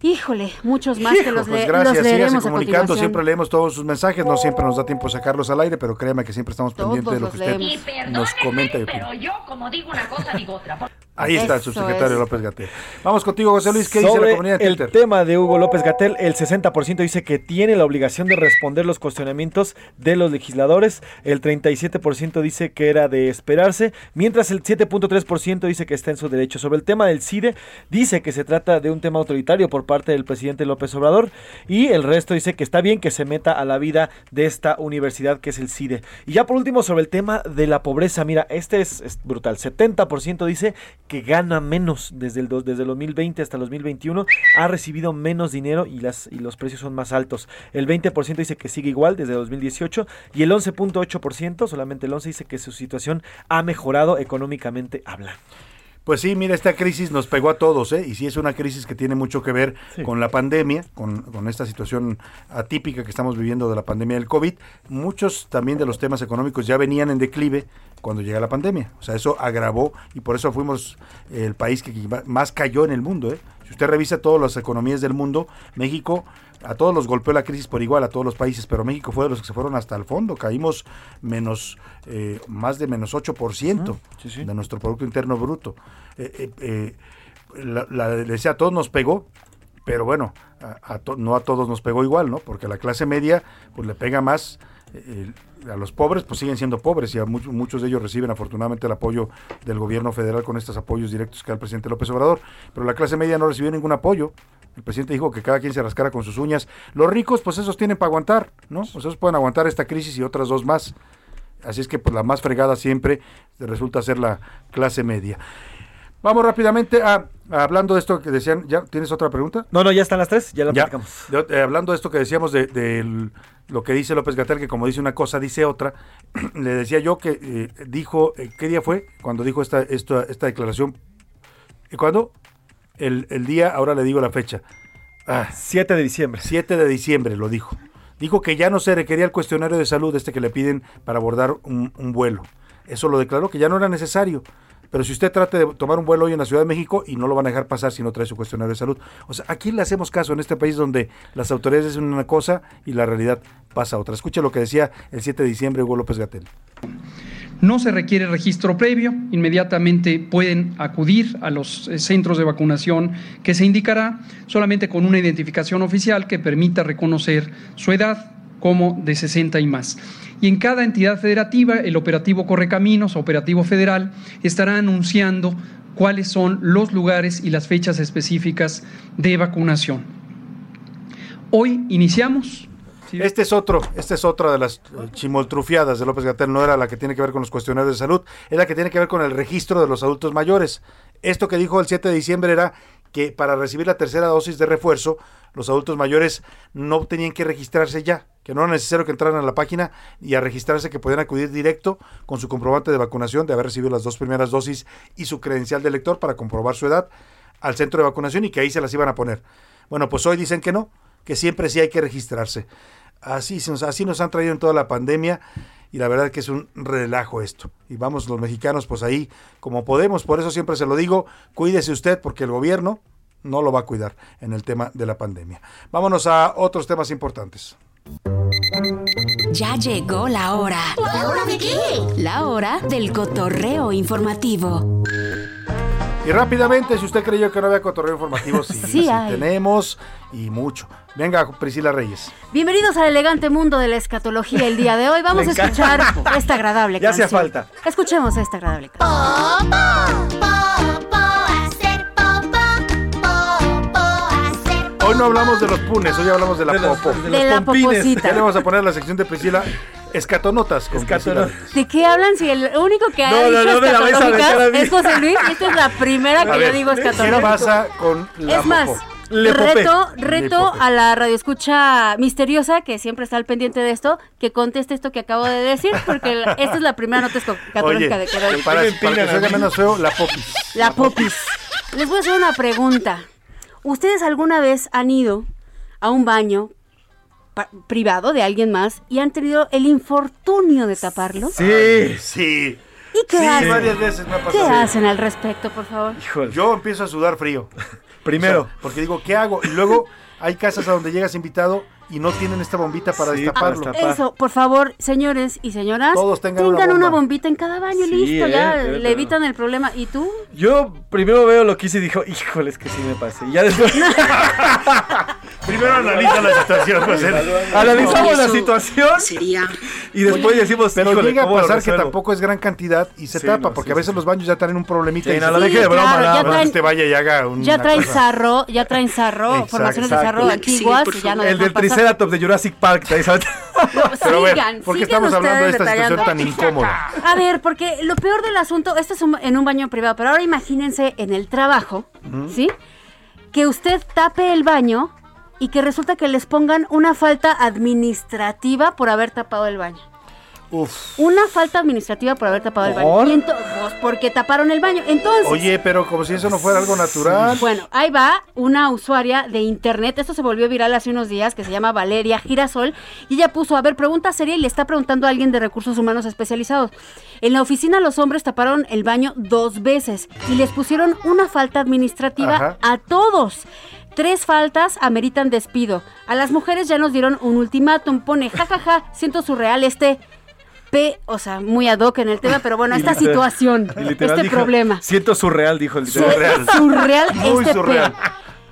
Híjole, muchos más que los, pues gracias, los leeremos comunicando, siempre leemos todos sus mensajes, no siempre nos da tiempo de sacarlos al aire, pero créame que siempre estamos Todos pendientes de lo que usted leemos. nos comenta. Pero yo, como digo una cosa, digo otra. Ahí está el subsecretario es. López Gatel. Vamos contigo, José Luis, ¿qué dice Sobre la comunidad de el Twitter? tema de Hugo López Gatel, el 60% dice que tiene la obligación de responder los cuestionamientos de los legisladores, el 37% dice que era de esperarse, mientras el 7.3% dice que está en su derecho. Sobre el tema del CIDE, dice que se trata de un tema autoritario por parte del presidente López Obrador y el resto dice que está bien que se meta a la vida de esta universidad que es el CIDE. Y ya por último, sobre el tema de la pobreza, mira, este es, es brutal, 70% dice que gana menos desde el, dos- desde el 2020 hasta el 2021, ha recibido menos dinero y, las, y los precios son más altos. El 20% dice que sigue igual desde 2018 y el 11.8%, solamente el 11% dice que su situación ha mejorado económicamente hablando. Pues sí, mira, esta crisis nos pegó a todos, ¿eh? Y sí es una crisis que tiene mucho que ver con la pandemia, con, con esta situación atípica que estamos viviendo de la pandemia del COVID. Muchos también de los temas económicos ya venían en declive cuando llega la pandemia. O sea, eso agravó y por eso fuimos el país que más cayó en el mundo, ¿eh? Si usted revisa todas las economías del mundo, México a todos los golpeó la crisis por igual, a todos los países, pero México fue de los que se fueron hasta el fondo. Caímos menos, eh, más de menos 8% de nuestro Producto Interno Bruto. Eh, eh, eh, la, la- decía, a todos nos pegó, pero bueno, a- a to- no a todos nos pegó igual, ¿no? Porque a la clase media, pues le pega más. eh, a los pobres, pues siguen siendo pobres y a muchos, muchos de ellos reciben afortunadamente el apoyo del gobierno federal con estos apoyos directos que da el presidente López Obrador. Pero la clase media no recibió ningún apoyo. El presidente dijo que cada quien se rascara con sus uñas. Los ricos, pues esos tienen para aguantar, ¿no? Esos pueden aguantar esta crisis y otras dos más. Así es que pues la más fregada siempre resulta ser la clase media. Vamos rápidamente a, hablando de esto que decían, ¿ya tienes otra pregunta? No, no, ya están las tres, ya la Ya. platicamos. De- eh, hablando de esto que decíamos de, de lo que dice López Gatel, que como dice una cosa, dice otra, le decía yo que eh, dijo, eh, ¿qué día fue? Cuando dijo esta, esta, esta declaración. ¿Y cuándo? El, el día, ahora le digo la fecha. Ah, 7 de diciembre. 7 de diciembre lo dijo. Dijo que ya no se requería el cuestionario de salud este que le piden para abordar un, un vuelo. Eso lo declaró que ya no era necesario. Pero si usted trata de tomar un vuelo hoy en la Ciudad de México y no lo van a dejar pasar si no trae su cuestionario de salud. O sea, aquí le hacemos caso en este país donde las autoridades dicen una cosa y la realidad pasa otra. Escuche lo que decía el 7 de diciembre Hugo López Gatel. No se requiere registro previo, inmediatamente pueden acudir a los eh, centros de vacunación que se indicará solamente con una identificación oficial que permita reconocer su edad como de 60 y más. Y en cada entidad federativa, el operativo Correcaminos, operativo federal, estará anunciando cuáles son los lugares y las fechas específicas de vacunación. Hoy iniciamos Este es otro, esta es otra de las eh, chimoltrufiadas de López Gatel, no era la que tiene que ver con los cuestionarios de salud, es la que tiene que ver con el registro de los adultos mayores. Esto que dijo el 7 de diciembre era que para recibir la tercera dosis de refuerzo, los adultos mayores no tenían que registrarse ya, que no era necesario que entraran a la página y a registrarse, que podían acudir directo con su comprobante de vacunación, de haber recibido las dos primeras dosis y su credencial de lector para comprobar su edad al centro de vacunación y que ahí se las iban a poner. Bueno, pues hoy dicen que no, que siempre sí hay que registrarse. Así, así nos han traído en toda la pandemia y la verdad que es un relajo esto. Y vamos los mexicanos pues ahí como podemos, por eso siempre se lo digo, cuídese usted porque el gobierno no lo va a cuidar en el tema de la pandemia. Vámonos a otros temas importantes. Ya llegó la hora. ¿La hora de qué? La hora del cotorreo informativo. Y rápidamente, si usted creyó que no había cotorreo informativo, sí, Sí tenemos y mucho. Venga, Priscila Reyes. Bienvenidos al elegante mundo de la escatología el día de hoy. Vamos a escuchar esta agradable Ya hacía canción. falta. Escuchemos esta agradable canción. Hoy no hablamos de los punes, hoy hablamos de la popo. De la poposita. Ya le vamos a poner la sección de Priscila Escatonotas. Con Reyes. ¿De qué hablan si el único que ha No, no, dicho no mí. es José Luis? Esta es la primera que yo digo ¿Qué escatológica. pasa con la Es más, popo? Le reto, Le reto a la radioescucha misteriosa que siempre está al pendiente de esto, que conteste esto que acabo de decir, porque la- esta es la primera nota escatológica de que doy. para, para que se oiga menos feo, la popis. La popis. Les voy a hacer una pregunta. ¿Ustedes alguna vez han ido a un baño privado de alguien más y han tenido el infortunio de taparlo? Sí, sí. ¿Y qué Sí, hacen? varias veces me ha ¿Qué pasado. hacen al respecto, por favor? Yo empiezo a sudar frío. Primero. porque digo, ¿qué hago? Y luego hay casas a donde llegas invitado y no tienen esta bombita para destaparlo. Eso, por favor, señores y señoras, Todos tengan una una, bomba. bombita en cada baño, Sí, listo, eh, ya debe le evitan el problema. ¿Y tú? Yo primero veo lo que hice y dijo, híjole, es que sí me pasé. Y ya después. Primero analiza la situación, José. Analizamos la situación. Sería. Y después decimos, Pero híjole, llega a ¿cómo lo pasar que tampoco es gran cantidad y se Sí, tapa, no, porque sí, a veces los baños ya traen un problemita. Sí, y no, deje de broma, claro, nada ya traen- usted vaya y haga un. Ya traen sarro, ya traen sarro, formaciones de sarro antiguas ya no El del. Triceratops de Jurassic Park. ¿sabes? Pero a ver, ¿por qué estamos hablando de esta situación tan incómoda? A ver, porque lo peor del asunto, esto es un- en un baño privado, pero ahora imagínense en el trabajo, ¿sí? Que usted tape el baño y que resulta que les pongan una falta administrativa por haber tapado el baño. Uf. Una falta administrativa por haber tapado el baño. Y ento- pues porque taparon el baño. Entonces, Oye, pero como si eso no fuera algo natural. bueno, ahí va una usuaria de internet, esto se volvió viral hace unos días, que se llama Valeria Girasol, y ella puso, a ver, pregunta seria y le está preguntando a alguien de recursos humanos especializados. En la oficina los hombres taparon el baño dos veces y les pusieron una falta administrativa Ajá. a todos. Tres faltas ameritan despido. A las mujeres ya nos dieron un ultimátum. Pone, jajaja, siento surreal este P, o sea, muy ad hoc en el tema, pero bueno, esta literal- situación, este dijo, problema. Siento surreal, dijo el surreal Muy este surreal. pedo.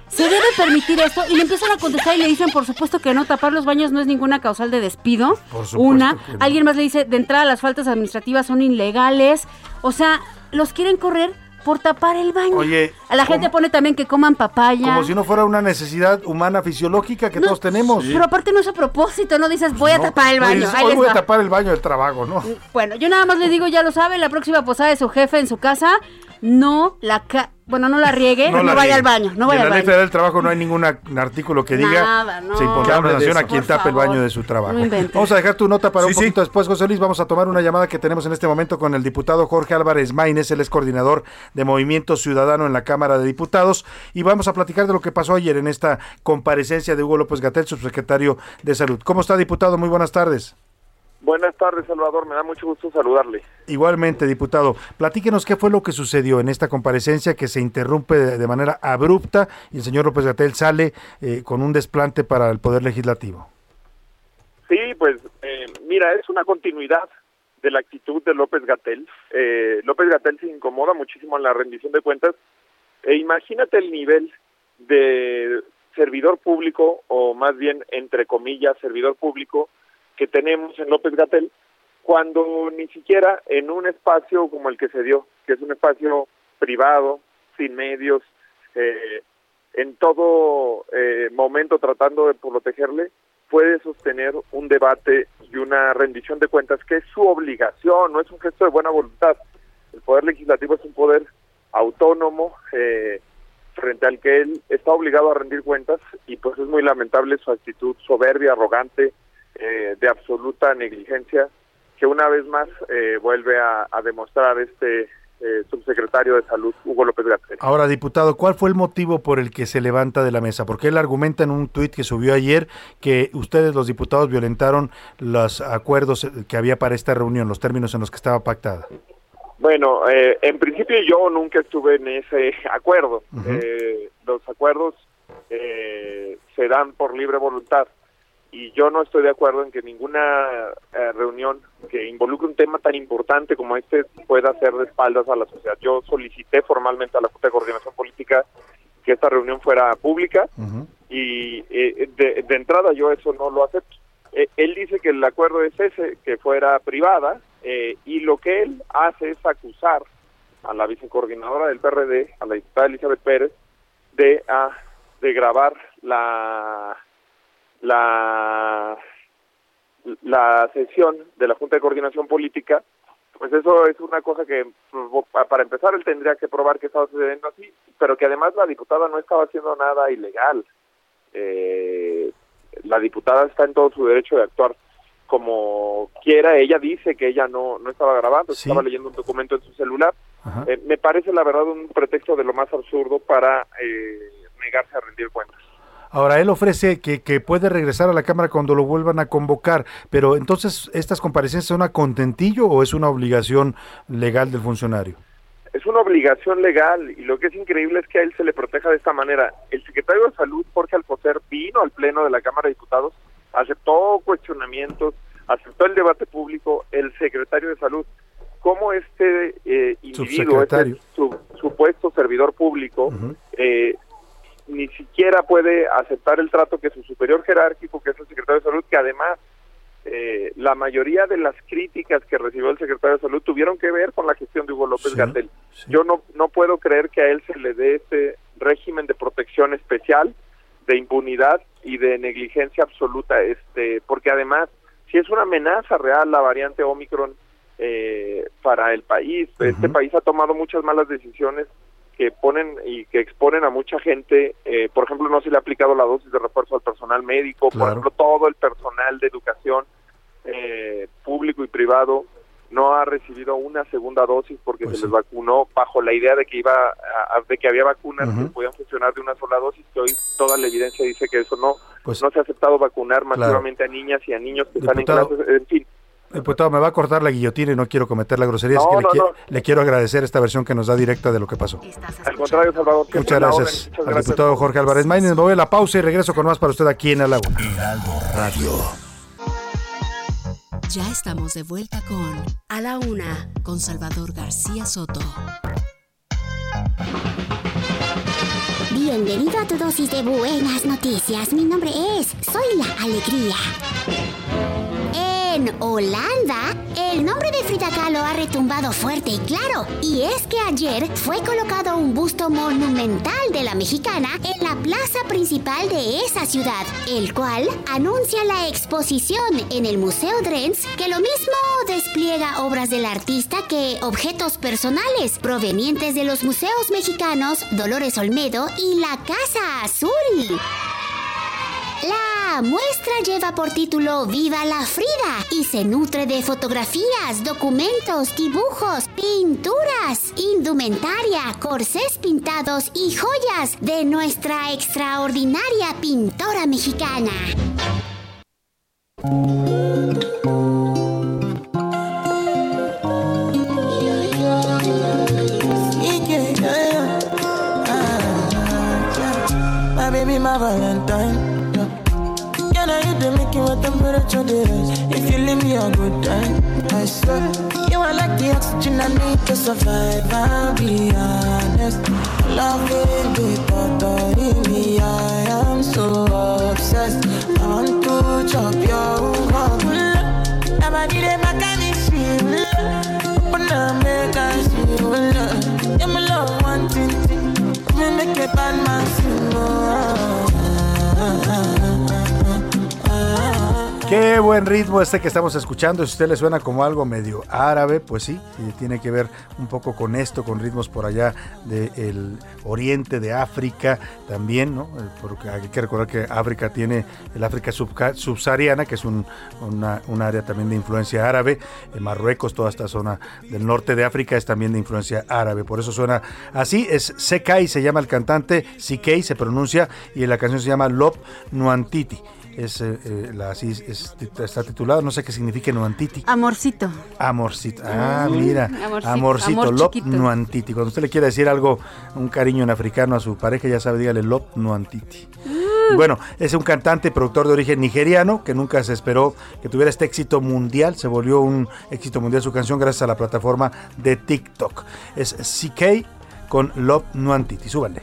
¿Se debe permitir esto? Y le empiezan a contestar y le dicen, por supuesto que no, tapar los baños no es ninguna causal de despido. Por supuesto Una. que no. Alguien más le dice, de entrada las faltas administrativas son ilegales. O sea, los quieren correr por tapar el baño. Oye, a la gente pone también que coman papaya. Como si no fuera una necesidad humana fisiológica que todos tenemos. Pero aparte no es a propósito, no dices, voy a tapar el baño. Pues, Ahí hoy les voy a tapar el baño del trabajo, ¿no? Bueno, yo nada más les digo, ya lo saben, la próxima posada de su jefe en su casa, no la ca- bueno, no la riegue, no, la vaya riegue. al baño, no vaya en al la ley del trabajo no hay ningún artículo que diga Nada, no. se impondrá una sanción a quien tape el baño de su trabajo. no. Vamos a dejar tu nota para Sí, un sí. poquito después, José Luis. Vamos a tomar una llamada que tenemos en este momento con el diputado Jorge Álvarez Maínez, él es coordinador de Movimiento Ciudadano en la Cámara de Diputados, y vamos a platicar de lo que pasó ayer en esta comparecencia de Hugo López Gatel, subsecretario de Salud. ¿Cómo está, diputado? Muy buenas tardes. Buenas tardes, Salvador. Me da mucho gusto saludarle. Igualmente, diputado, platíquenos qué fue lo que sucedió en esta comparecencia que se interrumpe de, manera abrupta y el señor López Gatel sale eh, con un desplante para el Poder Legislativo. Sí, pues eh, mira, es una continuidad de la actitud de López Gatel. Eh, López Gatel se incomoda muchísimo en la rendición de cuentas. E imagínate el nivel de servidor público, o más bien, entre comillas, servidor público que tenemos en López Gatel, cuando ni siquiera en un espacio como el que se dio, que es un espacio privado, sin medios, eh, en todo eh, momento tratando de protegerle, puede sostener un debate y una rendición de cuentas que es su obligación, no es un gesto de buena voluntad. El Poder Legislativo es un poder autónomo eh, frente al que él está obligado a rendir cuentas y pues es muy lamentable su actitud soberbia, arrogante, eh, de absoluta negligencia que una vez más eh, vuelve a, a demostrar este eh, subsecretario de Salud, Hugo López Gatell. Ahora, diputado, ¿cuál fue el motivo por el que se levanta de la mesa? Porque él argumenta en un tuit que subió ayer que ustedes, los diputados, violentaron los acuerdos que había para esta reunión, los términos en los que estaba pactada. Bueno, eh, en principio yo nunca estuve en ese acuerdo. Eh, los acuerdos eh, se dan por libre voluntad y yo no estoy de acuerdo en que ninguna eh, reunión que involucre un tema tan importante como este pueda hacer de espaldas a la sociedad. Yo solicité formalmente a la Junta de Coordinación Política que esta reunión fuera pública y eh, de, de entrada yo eso no lo acepto. Eh, él dice que el acuerdo es ese, que fuera privada, eh, y lo que él hace es acusar a la vicecoordinadora del PRD, a la diputada Elizabeth Pérez, de, ah, de grabar la, la, la sesión de la Junta de Coordinación Política, pues eso es una cosa que, pues, para empezar, él tendría que probar que estaba sucediendo así, pero que además la diputada no estaba haciendo nada ilegal. Eh, la diputada está en todo su derecho de actuar como quiera. Ella dice que ella no, no estaba grabando, estaba leyendo un documento en su celular. Eh, me parece, la verdad, un pretexto de lo más absurdo para eh, negarse a rendir cuentas. Ahora, él ofrece que, que puede regresar a la Cámara cuando lo vuelvan a convocar, pero entonces, ¿estas comparecencias son a contentillo o es una obligación legal del funcionario? es una obligación legal y lo que es increíble es que a él se le proteja de esta manera. El secretario de Salud, Jorge Alcocer, vino al Pleno de la Cámara de Diputados, aceptó cuestionamientos, aceptó el debate público, el secretario de Salud. ¿Cómo este eh, individuo, este su, supuesto servidor público, eh, ni siquiera puede aceptar el trato que su superior jerárquico, que es el secretario de Salud, que además eh, la mayoría de las críticas que recibió el secretario de Salud tuvieron que ver con la gestión de Hugo López Gatel. Yo no, no puedo creer que a él se le dé este régimen de protección especial, de impunidad y de negligencia absoluta, este, porque además, si es una amenaza real la variante Omicron eh, para el país, este país ha tomado muchas malas decisiones que ponen y que exponen a mucha gente, eh, por ejemplo, no se le ha aplicado la dosis de refuerzo al personal médico, por ejemplo, todo el personal de educación eh, público y privado no ha recibido una segunda dosis porque Pues se les vacunó bajo la idea de que iba a- de que había vacunas que podían funcionar de una sola dosis que hoy toda la evidencia dice que eso no Pues no se ha aceptado vacunar masivamente a niñas y a niños que están en clases en fin Diputado, me va a cortar la guillotina y no quiero cometer la grosería, así No, que le, no, qui- no. le quiero agradecer esta versión que nos da directa de lo que pasó. al contrario Salvador Muchas la orden. gracias Muchas al gracias. diputado Jorge Álvarez Maínez. Me voy a la pausa y regreso con más para usted aquí en A la Una. Radio. Ya estamos de vuelta con A la Una con Salvador García Soto. Bienvenido a tu dosis de buenas noticias. Mi nombre es Soy la Alegría. En Holanda, el nombre de Frida Kahlo ha retumbado fuerte y claro. Y es que ayer fue colocado un busto monumental de la mexicana en la plaza principal de esa ciudad, el cual anuncia la exposición en el Museo Drens que lo mismo despliega obras del artista que objetos personales provenientes de los museos mexicanos Dolores Olmedo y la Casa Azul. La muestra lleva por título Viva la Frida y se nutre de fotografías, documentos, dibujos, pinturas, indumentaria, corsés pintados y joyas de nuestra extraordinaria pintora mexicana. Yeah. Can I hit the making what temperature is? If you leave me a good time, I swear. You are like the oxygen I need to survive. I'll be honest. Loving me, but me, I am so obsessed. I want to chop your heart. Nobody dey make me feel Open up, make us feel love. Yeah, my love, one thing, thing. Me make a bad man sing. Qué buen ritmo este que estamos escuchando. Si usted le suena como algo medio árabe, pues sí, tiene que ver un poco con esto, con ritmos por allá del oriente de África también, ¿no? Eh, Porque hay que recordar que África tiene el África subsahariana, que es un, una- un área también de influencia árabe. En Marruecos, toda esta zona del norte de África es también de influencia árabe. Por eso suena así. Es Sekai, se llama el cantante, Sikei se pronuncia, y la canción se llama Lop Nuantiti. Es, eh, eh, la, así es- está titulado, no sé qué significa Nuantiti. Amorcito. Amorcito. Ah, Mm, mira. amorcito, Amorcito, amor Lop chiquito. Nuantiti. Cuando usted le quiere decir algo, un cariño en africano a su pareja, ya sabe, dígale Lop Nuantiti. Y bueno, es un cantante y productor de origen nigeriano que nunca se esperó que tuviera este éxito mundial. Se volvió un éxito mundial su canción gracias a la plataforma de TikTok. Es CK con Love Nuantiti. Súbanle.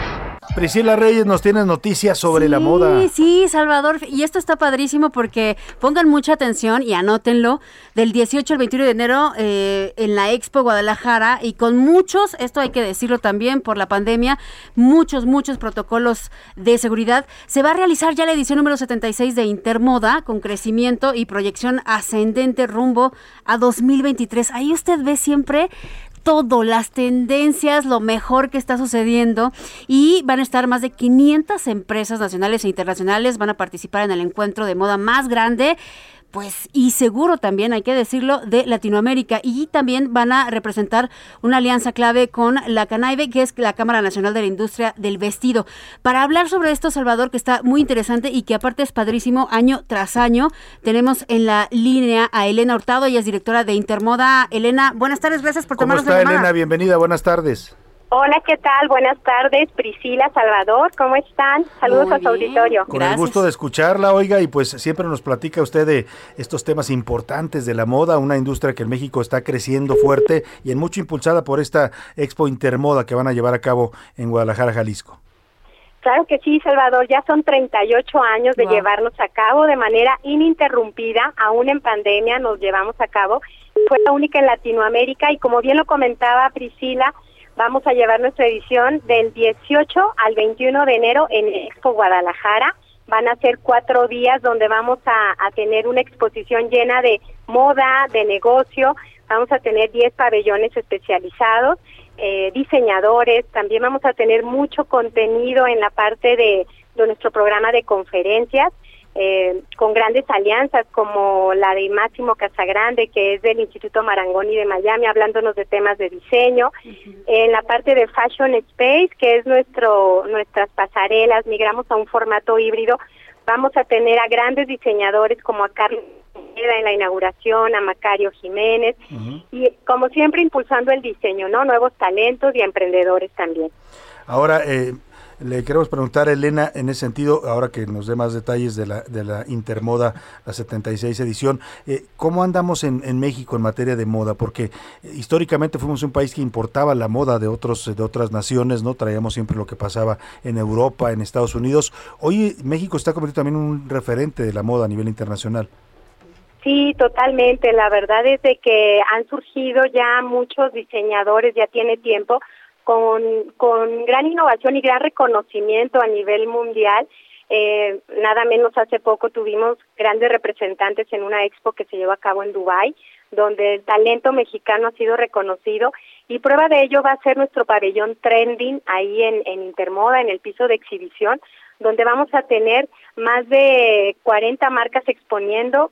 Priscila Reyes nos tiene noticias sobre la Sí, moda. Sí, Salvador. Y esto está padrísimo porque pongan mucha atención y anótenlo. Del 18 al 21 de enero eh, en la Expo Guadalajara y con muchos, esto hay que decirlo también por la pandemia, muchos, muchos protocolos de seguridad. Se va a realizar ya la edición número 76 de Intermoda con crecimiento y proyección ascendente rumbo a 2023. Ahí usted ve siempre todo, las tendencias, lo mejor que está sucediendo y van a estar más de 500 empresas nacionales e internacionales, van a participar en el encuentro de moda más grande. Pues, y seguro también, hay que decirlo, de Latinoamérica. Y también van a representar una alianza clave con la CANAIBE, que es la Cámara Nacional de la Industria del Vestido. Para hablar sobre esto, Salvador, que está muy interesante y que aparte es padrísimo año tras año, tenemos en la línea a Elena Hurtado, ella es directora de Intermoda. Elena, buenas tardes, gracias por ¿Cómo tomarnos la llamada. Elena? Bienvenida, buenas tardes. Hola, ¿qué tal? Buenas tardes, Priscila, Salvador, ¿cómo están? Saludos Muy a su auditorio. Con el gusto de escucharla, oiga, y pues siempre nos platica usted de estos temas importantes de la moda, una industria que en México está creciendo fuerte y en mucho impulsada por esta Expo Intermoda que van a llevar a cabo en Guadalajara, Jalisco. Claro que sí, Salvador, ya son 38 años de Wow. llevarnos a cabo de manera ininterrumpida, aún en pandemia nos llevamos a cabo. Fue la única en Latinoamérica y como bien lo comentaba Priscila, vamos a llevar nuestra edición del 18 al 21 de enero en Expo Guadalajara. Van a ser cuatro días donde vamos a, tener una exposición llena de moda, de negocio. Vamos a tener 10 pabellones especializados, eh, diseñadores. También vamos a tener mucho contenido en la parte de, de nuestro programa de conferencias. Eh, con grandes alianzas como la de Máximo Casagrande, que es del Instituto Marangoni de Miami, hablándonos de temas de diseño. En la parte de Fashion Space, que es nuestro nuestras pasarelas, migramos a un formato híbrido. Vamos a tener a grandes diseñadores como a Carlos Pineda en la inauguración, a Macario Jiménez, y como siempre impulsando el diseño, ¿no? Nuevos talentos y emprendedores también. Ahora, eh, le queremos preguntar a Elena en ese sentido, ahora que nos dé más detalles de la, de la Intermoda, la 76 edición, eh, ¿cómo andamos en, en México en materia de moda? Porque eh, históricamente fuimos un país que importaba la moda de, otros, de otras naciones, ¿no? Traíamos siempre lo que pasaba en Europa, en Estados Unidos. Hoy México está convirtiendo también en un referente de la moda a nivel internacional. Sí, totalmente. La verdad es de que han surgido ya muchos diseñadores, ya tiene tiempo, con, con gran innovación y gran reconocimiento a nivel mundial. Eh, nada menos hace poco tuvimos grandes representantes en una expo que se llevó a cabo en Dubái, donde el talento mexicano ha sido reconocido y prueba de ello va a ser nuestro pabellón trending ahí en, en Intermoda, en el piso de exhibición, donde vamos a tener más de 40 marcas exponiendo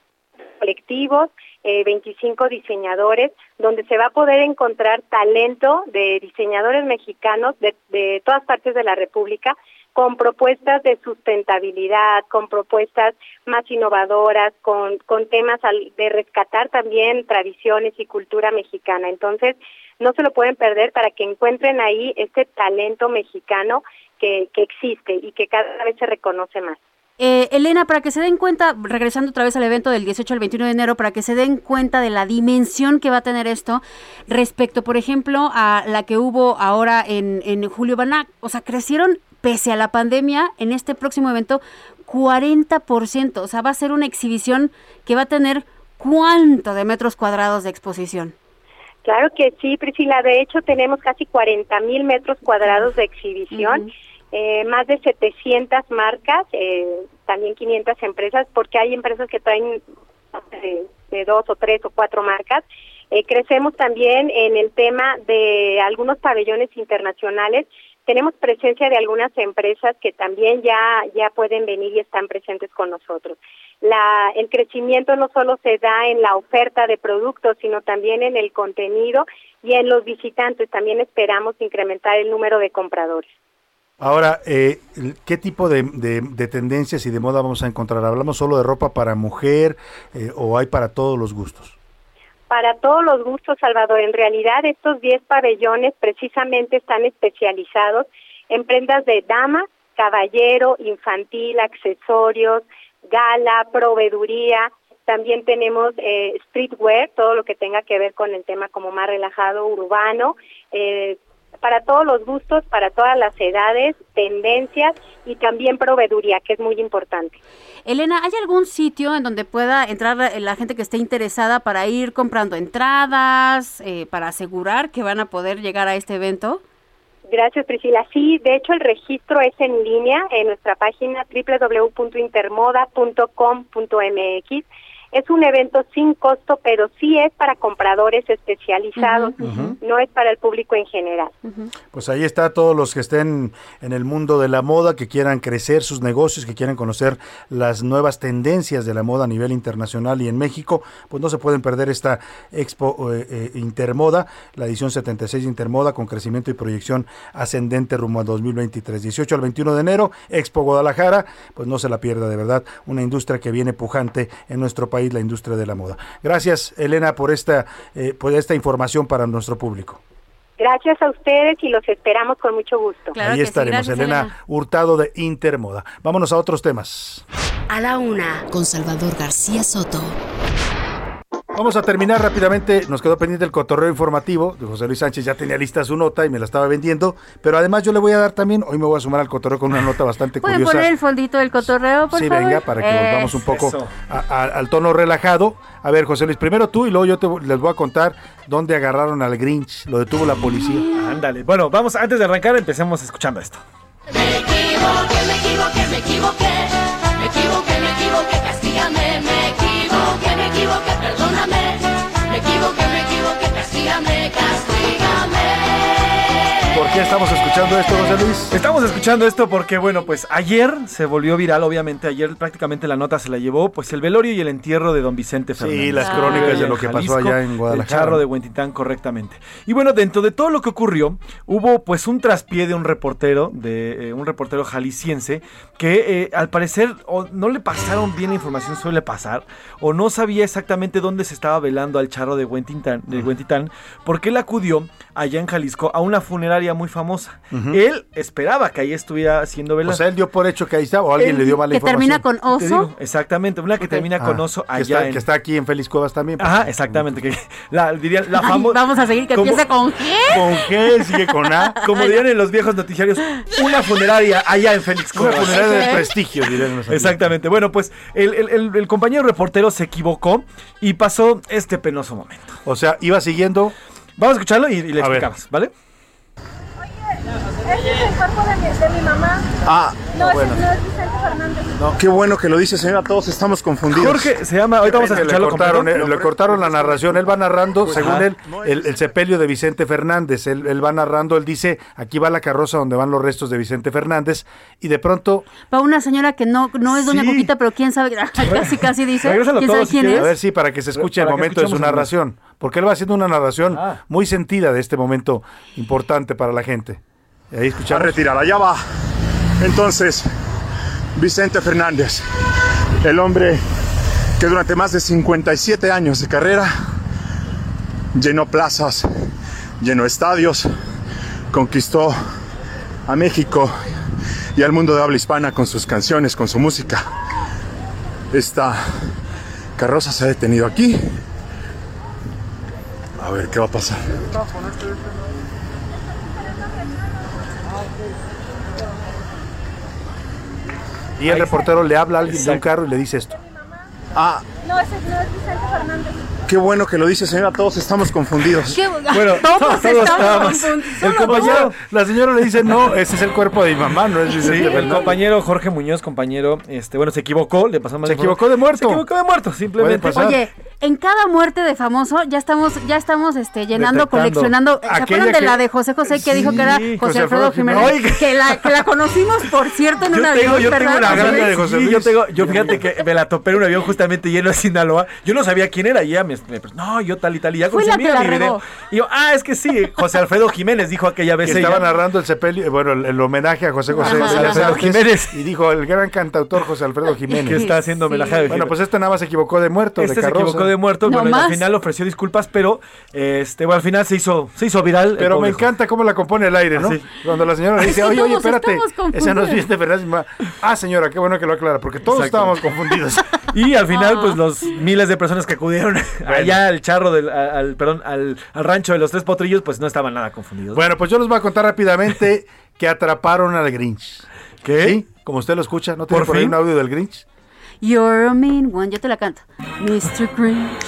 colectivos, eh, 25 diseñadores, donde se va a poder encontrar talento de diseñadores mexicanos de, de todas partes de la República con propuestas de sustentabilidad, con propuestas más innovadoras, con, con temas al- de rescatar también tradiciones y cultura mexicana. Entonces, no se lo pueden perder para que encuentren ahí este talento mexicano que, que existe y que cada vez se reconoce más. Eh, Elena, para que se den cuenta, regresando otra vez al evento del 18 al 21 de enero, para que se den cuenta de la dimensión que va a tener esto respecto, por ejemplo, a la que hubo ahora en, en Julio Banac. O sea, crecieron pese a la pandemia en este próximo evento 40%. O sea, va a ser una exhibición que va a tener cuánto de metros cuadrados de exposición. Claro que sí, Priscila. De hecho, tenemos casi 40 mil metros cuadrados de exhibición, eh, más de 700 marcas, eh, también 500 empresas, porque hay empresas que traen de, dos o tres o cuatro marcas. Eh, crecemos también en el tema de algunos pabellones internacionales. tenemos presencia de algunas empresas que también ya, ya pueden venir y están presentes con nosotros. La, el crecimiento no solo se da en la oferta de productos, sino también en el contenido y en los visitantes. También esperamos incrementar el número de compradores. Ahora, eh, ¿qué tipo de, de, tendencias y de moda vamos a encontrar? ¿Hablamos solo de ropa para mujer eh, o hay para todos los gustos? Para todos los gustos, Salvador. En realidad, estos 10 pabellones precisamente están especializados en prendas de dama, caballero, infantil, accesorios, gala, proveeduría. También tenemos eh, streetwear, todo lo que tenga que ver con el tema como más relajado, urbano, eh, para todos los gustos, para todas las edades, tendencias y también proveeduría, que es muy importante. Elena, ¿hay algún sitio en donde pueda entrar la gente que esté interesada para ir comprando entradas, eh, para asegurar que van a poder llegar a este evento? Gracias, Priscila. Sí, de hecho el registro es en línea en nuestra página www.intermoda.com.mx es un evento sin costo, pero sí es para compradores especializados, no es para el público en general. Pues ahí está todos los que estén en el mundo de la moda, que quieran crecer sus negocios, que quieran conocer las nuevas tendencias de la moda a nivel internacional y en México, pues no se pueden perder esta Expo eh, eh, Intermoda, la edición 76 de Intermoda con crecimiento y proyección ascendente rumbo a 2023. 18 al 21 de enero, Expo Guadalajara, pues no se la pierda de verdad, una industria que viene pujante en nuestro país la industria de la moda. Gracias, Elena, por esta, eh, por esta información para nuestro público. Gracias a ustedes y los esperamos con mucho gusto. Ahí estaremos, Elena, Hurtado de Intermoda. Vámonos a otros temas. A la una, con Salvador García Soto. Vamos a terminar rápidamente. Nos quedó pendiente el cotorreo informativo. De José Luis Sánchez ya tenía lista su nota y me la estaba vendiendo. Pero además yo le voy a dar también, hoy me voy a sumar al cotorreo con una nota bastante ¿Pueden curiosa. poner el fondito del cotorreo, por sí, favor? venga, para que volvamos un poco al tono relajado. A ver, José Luis, primero tú y luego yo te, les voy a contar dónde agarraron al Grinch. Lo detuvo la policía. Ándale. Bueno, vamos, antes de arrancar, empecemos escuchando esto. Me equivoqué, me equivoqué, me equivoqué. Me equivoqué, me equivoqué, castígame. Me perdóname. Me equivoqué, me equivoqué, castígame, castígame. ¿Por qué estamos escuchando esto, José Luis? Estamos escuchando esto porque, bueno, pues ayer se volvió viral, obviamente, ayer prácticamente la nota se la llevó, pues el velorio y el entierro de don Vicente Fernández. Sí, las crónicas de lo que pasó allá en Guadalajara. El charro de Huentitán, correctamente. Y bueno, dentro de todo lo que ocurrió, hubo pues un traspié de un reportero, de eh, un reportero jalisciense, que eh, al parecer o no le pasaron bien la información, suele pasar, o no sabía exactamente dónde se estaba velando al charro de Huentitán, de Huentitán porque él acudió allá en Jalisco a una funeraria muy famosa. Él esperaba que ahí estuviera siendo velado. O sea, él dio por hecho que ahí está o alguien Él- le dio mala que información. termina con Te oso. digo, exactamente, una que termina Ah, con oso que allá está, en... que está aquí en Félix Cuevas también. pues. Ajá, exactamente. Que la, dirían, la Ay, famosa... vamos a seguir que como- empieza con G. Con G, sigue con A. Como dirían en los viejos noticiarios, una funeraria allá en Félix Una Cuevas. funeraria de prestigio, dirían. Exactamente. Bueno, pues el, el- el- el compañero reportero se equivocó y pasó este penoso momento. O sea, iba siguiendo. Vamos a escucharlo y, y le A ver. explicamos, ¿vale? Es el cuerpo de mi, de mi mamá. Ah, No, bueno. ese no es Vicente Fernández. No, qué bueno que lo dice, señora. Todos estamos confundidos. Jorge se llama, ahorita vamos a Le escucharlo cortaron, completo. eh, le cortaron la narración. Él va narrando, Pues, según ajá. él, el, el sepelio de Vicente Fernández. Él, él va narrando, él dice, aquí va la carroza donde van los restos de Vicente Fernández. Y de pronto, Va una señora que no, no es Doña Sí. Coquita, pero quién sabe, casi casi dice. ¿Quién sabe quién quieres. a ver es? si para que se escuche el momento de su narración. Porque él va haciendo una narración Ah. muy sentida de este momento importante para la gente. Ahí A escuchamos. retirada, ya va. Entonces, Vicente Fernández, el hombre que durante más de 57 años de carrera llenó plazas, llenó estadios, conquistó a México y al mundo de habla hispana con sus canciones, con su música. Esta carroza se ha detenido aquí. A ver qué va a pasar. Y el reportero le habla a alguien de un carro y le dice esto. Ah, No, ese no es Vicente Fernández. Qué bueno que lo dice, señora. Todos estamos confundidos. Qué- Bueno, todos, todos estamos confundidos. El compañero, la señora le dice, no, ese es el cuerpo de mi mamá, no es Sí, el compañero Jorge Muñoz, compañero, este, bueno, se equivocó, le pasamos Se equivocó de muerto. Se equivocó de muerto, simplemente. Oye, en cada muerte de famoso ya estamos, ya estamos este, llenando, Detectando. coleccionando. ¿Se acuerdan de que- la de José José que dijo que era Sí, José Alfredo Jiménez? Que la, que la conocimos, por cierto, en un Yo avión, tengo, yo tengo ¿verdad, una José grande de José Luis. Yo tengo, yo fíjate que me la topé en un avión justamente lleno de Sinaloa. Yo no sabía quién era y ella me, no, yo tal y tal y ya conseguí mi video. Y yo, ah, es que sí, José Alfredo Jiménez dijo aquella vez que ella. estaba narrando el sepelio, bueno, el, el homenaje a José José Alfredo Jiménez. y dijo el gran cantautor José Alfredo Jiménez. Que está haciendo homenaje a Bueno, pues este nada más se equivocó de muerto, Este de se equivocó de muerto, No bueno, y al final ofreció disculpas, pero este, bueno, al final se hizo, se hizo viral. Pero me encanta cómo la compone el aire, ¿no? Así. Cuando la señora dice, oye, oye, espérate, esa no es mamá". Ah, señora, qué bueno que lo aclara, porque todos Exacto. estábamos confundidos. Y al final, Ah. pues los miles de personas que acudieron allá al charro del, al, perdón, al, al rancho de los tres potrillos, pues no estaban nada confundidos. Bueno, pues yo les voy a contar rápidamente que atraparon al Grinch. ¿Qué? ¿Sí? Como usted lo escucha, ¿no tiene ¿Por por ahí un audio del Grinch? You're a mean one. Yo te la canto. Mr. Grinch.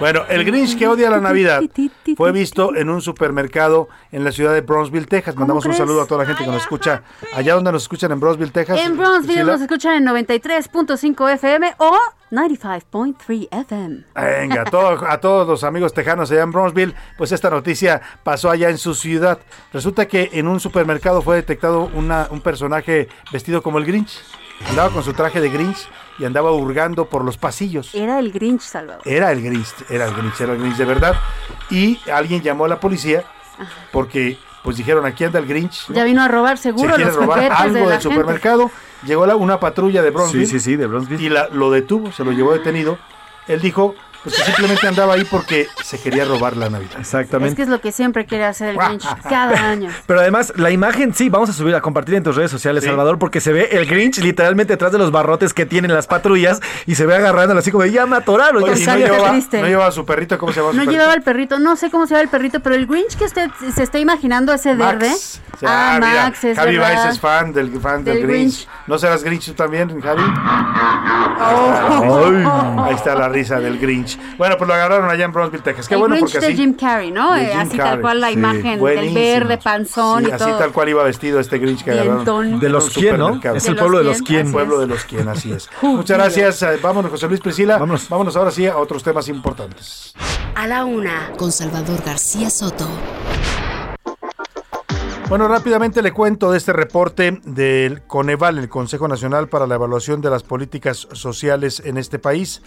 Bueno, el Grinch que odia la Navidad fue visto en un supermercado en la ciudad de Brownsville, Texas. Mandamos un saludo a toda la gente que nos escucha allá donde nos escuchan en Brownsville, Texas. En Bronzeville Priscila. nos escuchan en 93.5 FM o 95.3 FM. Venga, a, todo- a todos los amigos tejanos allá en Brownsville, pues esta noticia pasó allá en su ciudad. Resulta que en un supermercado fue detectado una- un personaje vestido como el Grinch. Andaba con su traje de Grinch y andaba hurgando por los pasillos. Era el Grinch, Salvador. Era el Grinch, era el Grinch, era el Grinch de verdad. Y alguien llamó a la policía porque pues dijeron aquí anda el Grinch. ¿no? Ya vino a robar Se seguro quiere los robar de algo la del gente. supermercado. Llegó la- una patrulla de Bronzeville Sí, sí, sí, de Bronzeville. y la, lo detuvo, se lo llevó detenido. Él dijo pues, que simplemente andaba ahí porque se quería robar la Navidad. Es Exactamente. que es lo que siempre quiere hacer el Grinch cada año. Pero además, la imagen sí, vamos a subir, a compartir en tus redes sociales, Sí. Salvador, porque se ve el Grinch literalmente detrás de los barrotes que tienen las patrullas y se ve agarrándolo así como, de, ya me atoraron. Oye, ya y no, llevaba, no llevaba su perrito, ¿cómo se llama su No perrito? llevaba el perrito, no sé cómo se llama el perrito, pero el Grinch que usted se está imaginando ese Max. verde. Sí, ah, mira, Max, es Javi verdad. Baez es fan del, fan del, Del Grinch. Grinch. ¿No serás Grinch tú también, Javi? Oh. Ahí está la risa del Grinch. Bueno, pues lo agarraron allá en Brownsville, Texas. Qué el bueno Grinch porque de así... Jim Carrey, ¿no? de Eh, Jim así Carrey, tal cual la sí. imagen Buenísimo. del verde, panzón Sí, y así todo. tal cual iba vestido este Grinch que agarraron. De los un quién, ¿no? Es el pueblo de los quién, quién. así Pueblo de los quien, así es. Muchas gracias. eh, Vámonos, José Luis Priscila. Vámonos. Vámonos ahora sí a otros temas importantes. A la una, con Salvador García Soto. Bueno, rápidamente le cuento de este reporte del Coneval, el Consejo Nacional para la Evaluación de las Políticas Sociales en este país.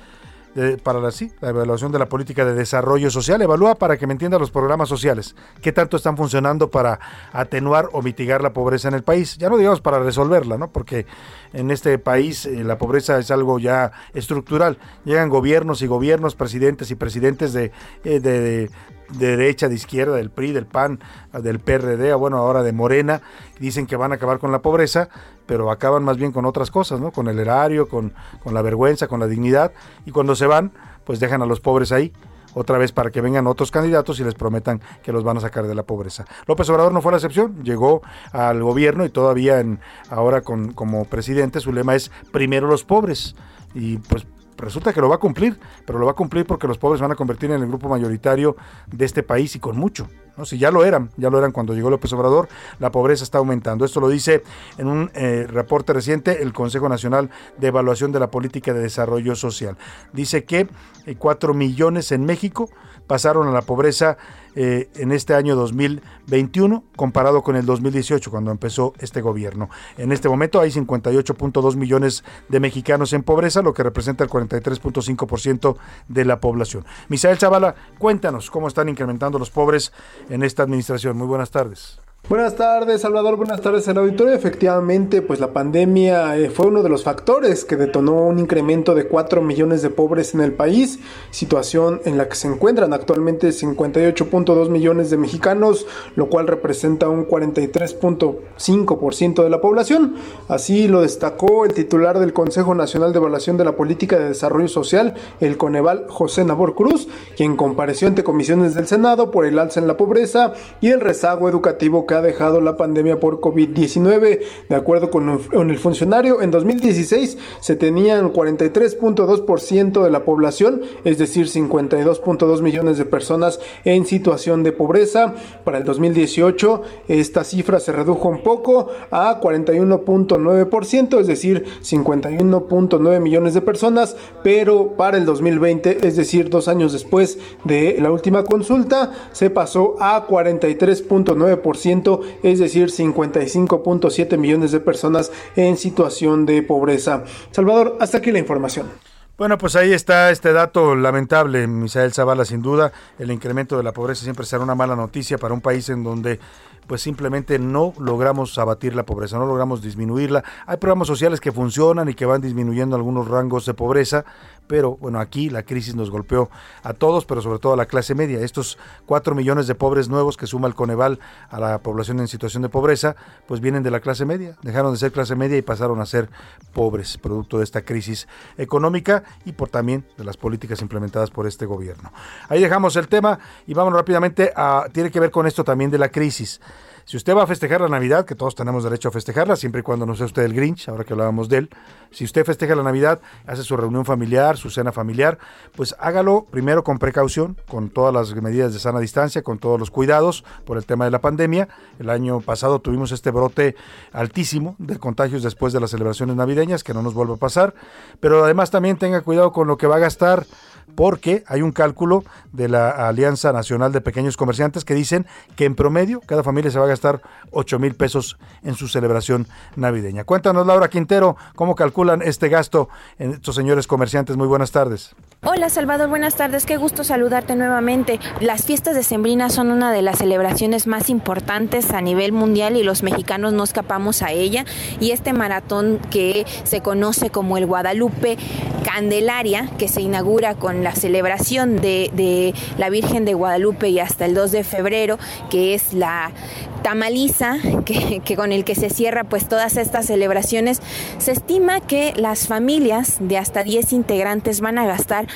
De- para la, sí, la evaluación de la política de desarrollo social. Evalúa para que me entienda los programas sociales. ¿Qué tanto están funcionando para atenuar o mitigar la pobreza en el país? Ya no digamos para resolverla, ¿no? Porque en este país eh, la pobreza es algo ya estructural. Llegan gobiernos y gobiernos, presidentes y presidentes de, eh, de- de- de derecha, de izquierda, del PRI, del PAN, del PRD, bueno, ahora de Morena, dicen que van a acabar con la pobreza, pero acaban más bien con otras cosas, ¿no? Con el erario, con, con la vergüenza, con la dignidad, y cuando se van, pues dejan a los pobres ahí otra vez para que vengan otros candidatos y les prometan que los van a sacar de la pobreza. López Obrador no fue la excepción, llegó al gobierno y todavía en, ahora con, como presidente su lema es primero los pobres y pues resulta que lo va a cumplir, pero lo va a cumplir porque los pobres van a convertir en el grupo mayoritario de este país y con mucho. ¿no? Si ya lo eran, ya lo eran cuando llegó López Obrador, la pobreza está aumentando. Esto lo dice en un eh, reporte reciente el Consejo Nacional de Evaluación de la Política de Desarrollo Social. Dice que 4 millones en México pasaron a la pobreza eh, en este año 2021 comparado con el 2018 cuando empezó este gobierno. En este momento hay 58.2 millones de mexicanos en pobreza, lo que representa el 43.5% de la población. Misael Zavala, cuéntanos cómo están incrementando los pobres en esta administración. Muy buenas tardes. Buenas tardes, Salvador. Buenas tardes al auditorio. Efectivamente, pues la pandemia eh, fue uno de los factores que detonó un incremento de 4 millones de pobres en el país, situación en la que se encuentran actualmente 58.2 millones de mexicanos, lo cual representa un 43.5% de la población. Así lo destacó el titular del Consejo Nacional de Evaluación de la Política de Desarrollo Social, el Coneval José Nabor Cruz, quien compareció ante comisiones del Senado por el alza en la pobreza y el rezago educativo que ha dejado la pandemia por COVID-19. De acuerdo con, con el funcionario, en 2016 se tenían 43.2% de la población, es decir, 52.2 millones de personas en situación de pobreza. Para el 2018 esta cifra se redujo un poco a 41.9%, es decir, 51.9 millones de personas, pero para el 2020, es decir, dos años después de la última consulta, se pasó a 43.9%, es decir, 55.7 millones de personas en situación de pobreza. Salvador, hasta aquí la información. Bueno, pues ahí está este dato lamentable, Misael Zavala, sin duda. El incremento de la pobreza siempre será una mala noticia para un país en donde pues simplemente no logramos abatir la pobreza, no logramos disminuirla. Hay programas sociales que funcionan y que van disminuyendo algunos rangos de pobreza, pero bueno, aquí la crisis nos golpeó a todos, pero sobre todo a la clase media. Estos cuatro millones de pobres nuevos que suma el Coneval a la población en situación de pobreza, pues vienen de la clase media, dejaron de ser clase media y pasaron a ser pobres, producto de esta crisis económica y por también de las políticas implementadas por este gobierno. Ahí dejamos el tema y vamos rápidamente a, tiene que ver con esto también de la crisis. Si usted va a festejar la Navidad, que todos tenemos derecho a festejarla, siempre y cuando no sea usted el Grinch, ahora que hablábamos de él, si usted festeja la Navidad, hace su reunión familiar, su cena familiar, pues hágalo primero con precaución, con todas las medidas de sana distancia, con todos los cuidados por el tema de la pandemia. El año pasado tuvimos este brote altísimo de contagios después de las celebraciones navideñas, que no nos vuelva a pasar, pero además también tenga cuidado con lo que va a gastar porque hay un cálculo de la Alianza Nacional de Pequeños Comerciantes que dicen que en promedio cada familia se va a gastar 8 mil pesos en su celebración navideña. Cuéntanos, Laura Quintero, cómo calculan este gasto en estos señores comerciantes. Muy buenas tardes. Hola Salvador, buenas tardes, qué gusto saludarte nuevamente. Las fiestas de Sembrina son una de las celebraciones más importantes a nivel mundial y los mexicanos no escapamos a ella. Y este maratón que se conoce como el Guadalupe Candelaria, que se inaugura con la celebración de, la Virgen de Guadalupe y hasta el 2 de febrero, que es la tamaliza que, que, con el que se cierra pues todas estas celebraciones, se estima que las familias de hasta 10 integrantes van a gastar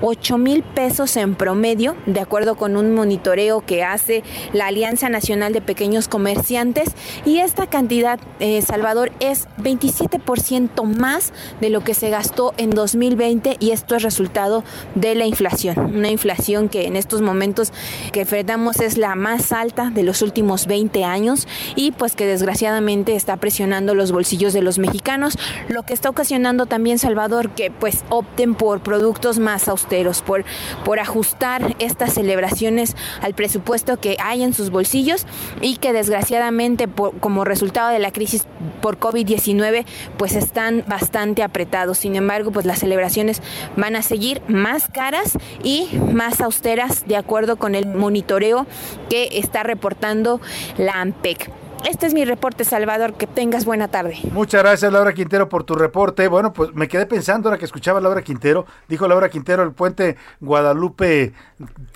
8 mil pesos en promedio, de acuerdo con un monitoreo que hace la Alianza Nacional de Pequeños Comerciantes, y esta cantidad, eh, Salvador, es 27% más de lo que se gastó en 2020 y esto es resultado de la inflación, una inflación que en estos momentos que enfrentamos es la más alta de los últimos 20 años y pues que desgraciadamente está presionando los bolsillos de los mexicanos, lo que está ocasionando también Salvador que pues opten por productos más austeros, por, por ajustar estas celebraciones al presupuesto que hay en sus bolsillos y que desgraciadamente por, como resultado de la crisis por COVID-19 pues están bastante apretados. Sin embargo, pues las celebraciones van a seguir más caras y más austeras de acuerdo con el monitoreo que está reportando la AMPEC. Este es mi reporte, Salvador. Que tengas buena tarde. Muchas gracias, Laura Quintero, por tu reporte. Bueno, pues me quedé pensando ahora que escuchaba a Laura Quintero. Dijo Laura Quintero el puente Guadalupe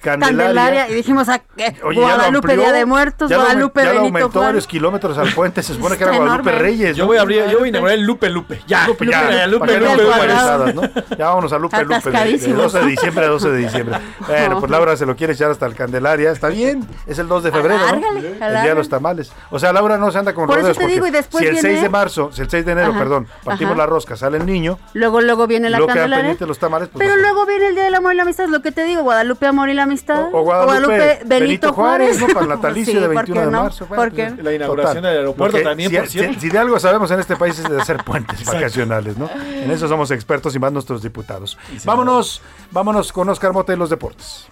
Candelaria. Candelaria y dijimos a, eh, Oye, Guadalupe amplió, Día de Muertos, ya Guadalupe lo, ya Benito lo aumentó Juárez. varios kilómetros al puente. Se supone que era Guadalupe enorme. Reyes. Yo voy a abrir, yo voy a inaugurar el Lupe Lupe. Ya, Lupe, ya, ya, Lupe Lupe. embarazadas, ¿no? Ya vámonos a Lupe Lupe. De, de Atascadísimos. 12 de diciembre a 12 de diciembre. Bueno, pues Laura se lo quiere echar hasta el Candelaria. Está bien. Es el 2 de febrero, ¿no? El día de los tamales. O sea, Laura no se anda con Por eso rodeos. te porque digo, y después si el viene- 6 de marzo, si el 6 de enero, Ajá, perdón, partimos ajá. la rosca, sale el niño. Luego, luego viene la Candelaria. los tamales. Pues, Pero pues, luego viene el Día del Amor y la Amistad, lo que te digo, Guadalupe Amor y la Amistad. O Guadalupe Benito Juárez, ¿no? Para el Pues natalicio sí, de ¿por 21 qué de no? marzo. Bueno, ¿Por pues, qué? La inauguración del aeropuerto Lo que- también, si, por si- si de algo sabemos en este país es de hacer puentes vacacionales, ¿no? En eso somos expertos y más nuestros diputados. Vámonos, vámonos con Oscar Mota y los deportes.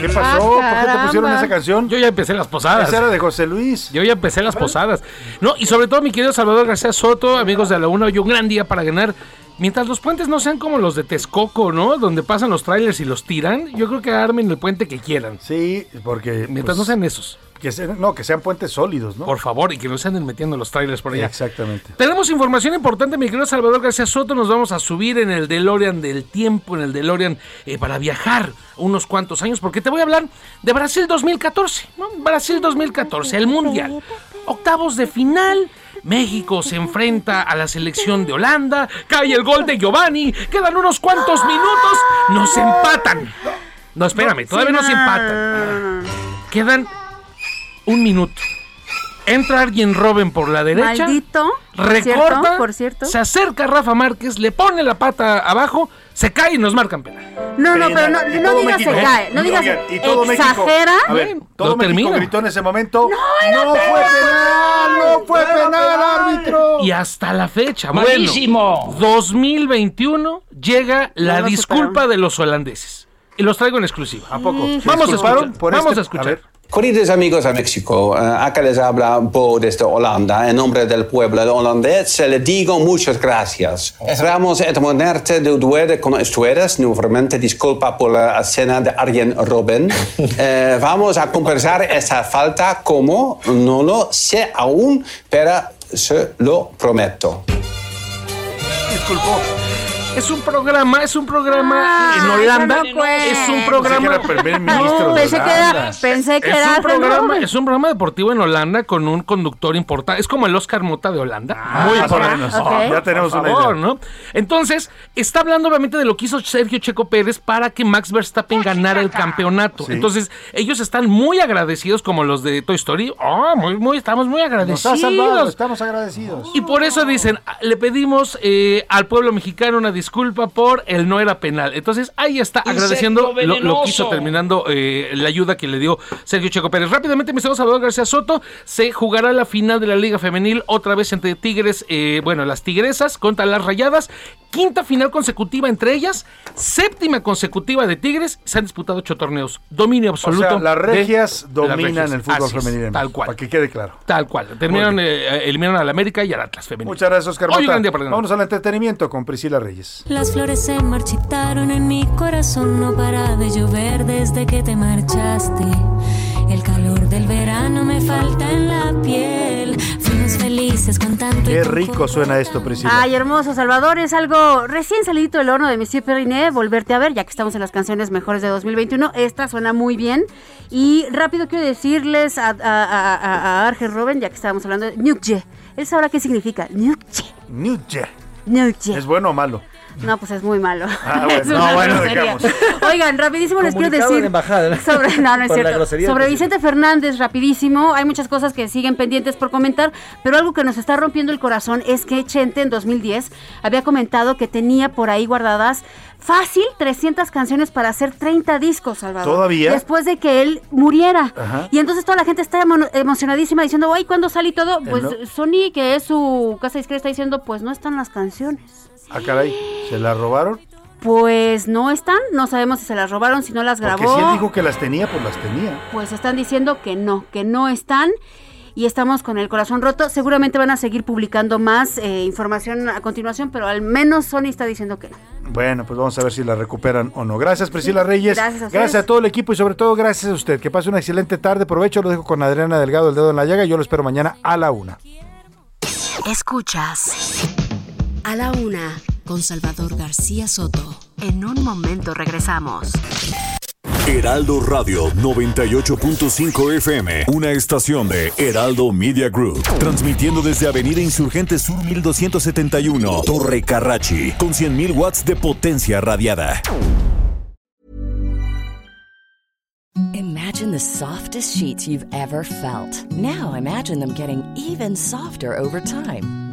¿Qué pasó? ¿Por qué te pusieron esa canción? Yo ya empecé las posadas. Esa era de José Luis. Yo ya empecé las posadas. No, y sobre todo mi querido Salvador García Soto, amigos de la UNA, hoy un gran día para ganar. Mientras los puentes no sean como los de Texcoco, ¿no? Donde pasan los trailers y los tiran, yo creo que armen el puente que quieran. Sí, porque... Mientras pues, no sean esos. Que sean- no, que sean puentes sólidos, ¿no? Por favor, y que no se anden metiendo los trailers por allá. Exactamente. Tenemos información importante, mi querido Salvador García Soto. Nos vamos a subir en el DeLorean del tiempo, en el DeLorean eh, para viajar unos cuantos años, porque te voy a hablar de Brasil 2014. ¿no? Brasil 2014, el Mundial. Octavos de final. México se enfrenta a la selección de Holanda, cae el gol de Giovanni, quedan unos cuantos minutos, nos empatan. No, espérame, todavía no se empatan. Quedan un minuto. Entra alguien Robin por la derecha. Maldito. Recorta, cierto, por cierto. se acerca Rafa Márquez, le pone la pata abajo, se cae y nos marcan penal. No, no, pero no, no digas se ¿eh? cae, no Y- digas y todo México- exagera. A ver, todo México termina. gritó en ese momento. era ¡No fue penal! ¡No fue penal, árbitro! Y hasta la fecha, bueno, 2021 llega la disculpa de los holandeses. Y los traigo en exclusiva. ¿A poco? ¿Se Vamos a escuchar. por Vamos este? a escuchar. A ver. Queridos amigos de México, eh, acá les habla Bo desde Holanda. En nombre del pueblo holandés le digo muchas gracias. Esperamos eternamente de ustedes con ustedes. Nuevamente disculpa por la escena de Arjen Robben. Eh, vamos a compensar esa falta como no lo sé aún, pero se lo prometo. Disculpó. Es un programa, es un programa Ah, en Holanda. no cuenta. es un programa. Pensé que era primer ministro No, de pensé que era, Holanda. pensé que es era un, programa, es un programa deportivo en Holanda con un conductor importante. Es como el Oscar Mota de Holanda. Muy más o importante. Ok. Ya tenemos Por una favor, idea. ¿no? Entonces, está hablando obviamente de lo que hizo Sergio Checo Pérez para que Max Verstappen ganara el campeonato. Sí. Entonces, ellos están muy agradecidos como los de Toy Story. Oh, muy, muy, estamos muy Nos agradecidos. ha salvado, estamos agradecidos. Y por eso dicen, "Ah, le pedimos eh, al pueblo mexicano una disculpa por el no era penal. Entonces ahí está Insecto agradeciendo lo, lo que hizo terminando eh, la ayuda que le dio Sergio Checo Pérez. Rápidamente, mi señor Salvador García Soto, se jugará la final de la Liga Femenil otra vez entre Tigres, eh, bueno, las Tigresas contra las Rayadas. Quinta final consecutiva entre ellas, séptima consecutiva de Tigres. Se han disputado ocho torneos. Dominio O absoluto. sea, las de regias las dominan regias. el fútbol femenino. en Tal cual. Para que quede claro. Tal cual. Terminaron, eh, eliminaron al América y al Atlas femenino. Muchas gracias, Oscar Hoy gran día. Vámonos al entretenimiento con Priscila Reyes. Las flores se marchitaron en mi corazón, no para de llover desde que te marchaste. El calor del verano me falta en la piel. Fuimos felices con tanto y Qué rico suena esto, Priscila. Ay, hermoso, Salvador, es algo recién salidito del horno de Monsieur Periné, volverte a ver, ya que estamos en las canciones mejores de 2021. Esta suena muy bien. Y rápido quiero decirles a, a, a, a- Robben, ya que estábamos hablando de Nukje. ¿Él sabrá qué significa? Nukje. Newje. Nukje. ¿Es bueno o malo? No, pues es muy malo. Ah, bueno. Es una No, bueno. Oigan, rapidísimo les quiero decir embajada, ¿no? sobre, no, no es cierto. sobre Vicente Fernández, rapidísimo. Hay muchas cosas que siguen pendientes por comentar, pero algo que nos está rompiendo el corazón es que Chente en 2010 había comentado que tenía por ahí guardadas fácil 300 canciones para hacer 30 discos, Salvador. ¿Todavía? Después de que él muriera. Ajá. Y entonces toda la gente está emo- emocionadísima diciendo, ay, ¿cuándo sale y todo? Pues no. Sony, que es su casa discreta, está diciendo, pues no están las canciones. Ah, caray. ¿Se la robaron? Pues no están, no sabemos si se las robaron, si no las grabó. Porque si él dijo que las tenía, pues las tenía. Pues están diciendo que no, que no están y estamos con el corazón roto. Seguramente van a seguir publicando más eh, información a continuación, pero al menos Sony está diciendo que no. Bueno, pues vamos a ver si la recuperan o no. Gracias, Priscila Reyes. gracias a ustedes. Gracias a todo el equipo y sobre todo gracias a usted. Que pase una excelente tarde. Provecho, lo dejo con Adriana Delgado, el dedo en la llaga. Yo lo espero mañana a la una. Escuchas a la una con Salvador García Soto. En un momento regresamos. Heraldo Radio 98.5 FM, una estación de Heraldo Media Group, transmitiendo desde Avenida Insurgente Sur 1271, Torre Carrachi, con 100.000 watts de potencia radiada. Imagine the softest sheets you've ever felt. Now imagine them getting even softer over time.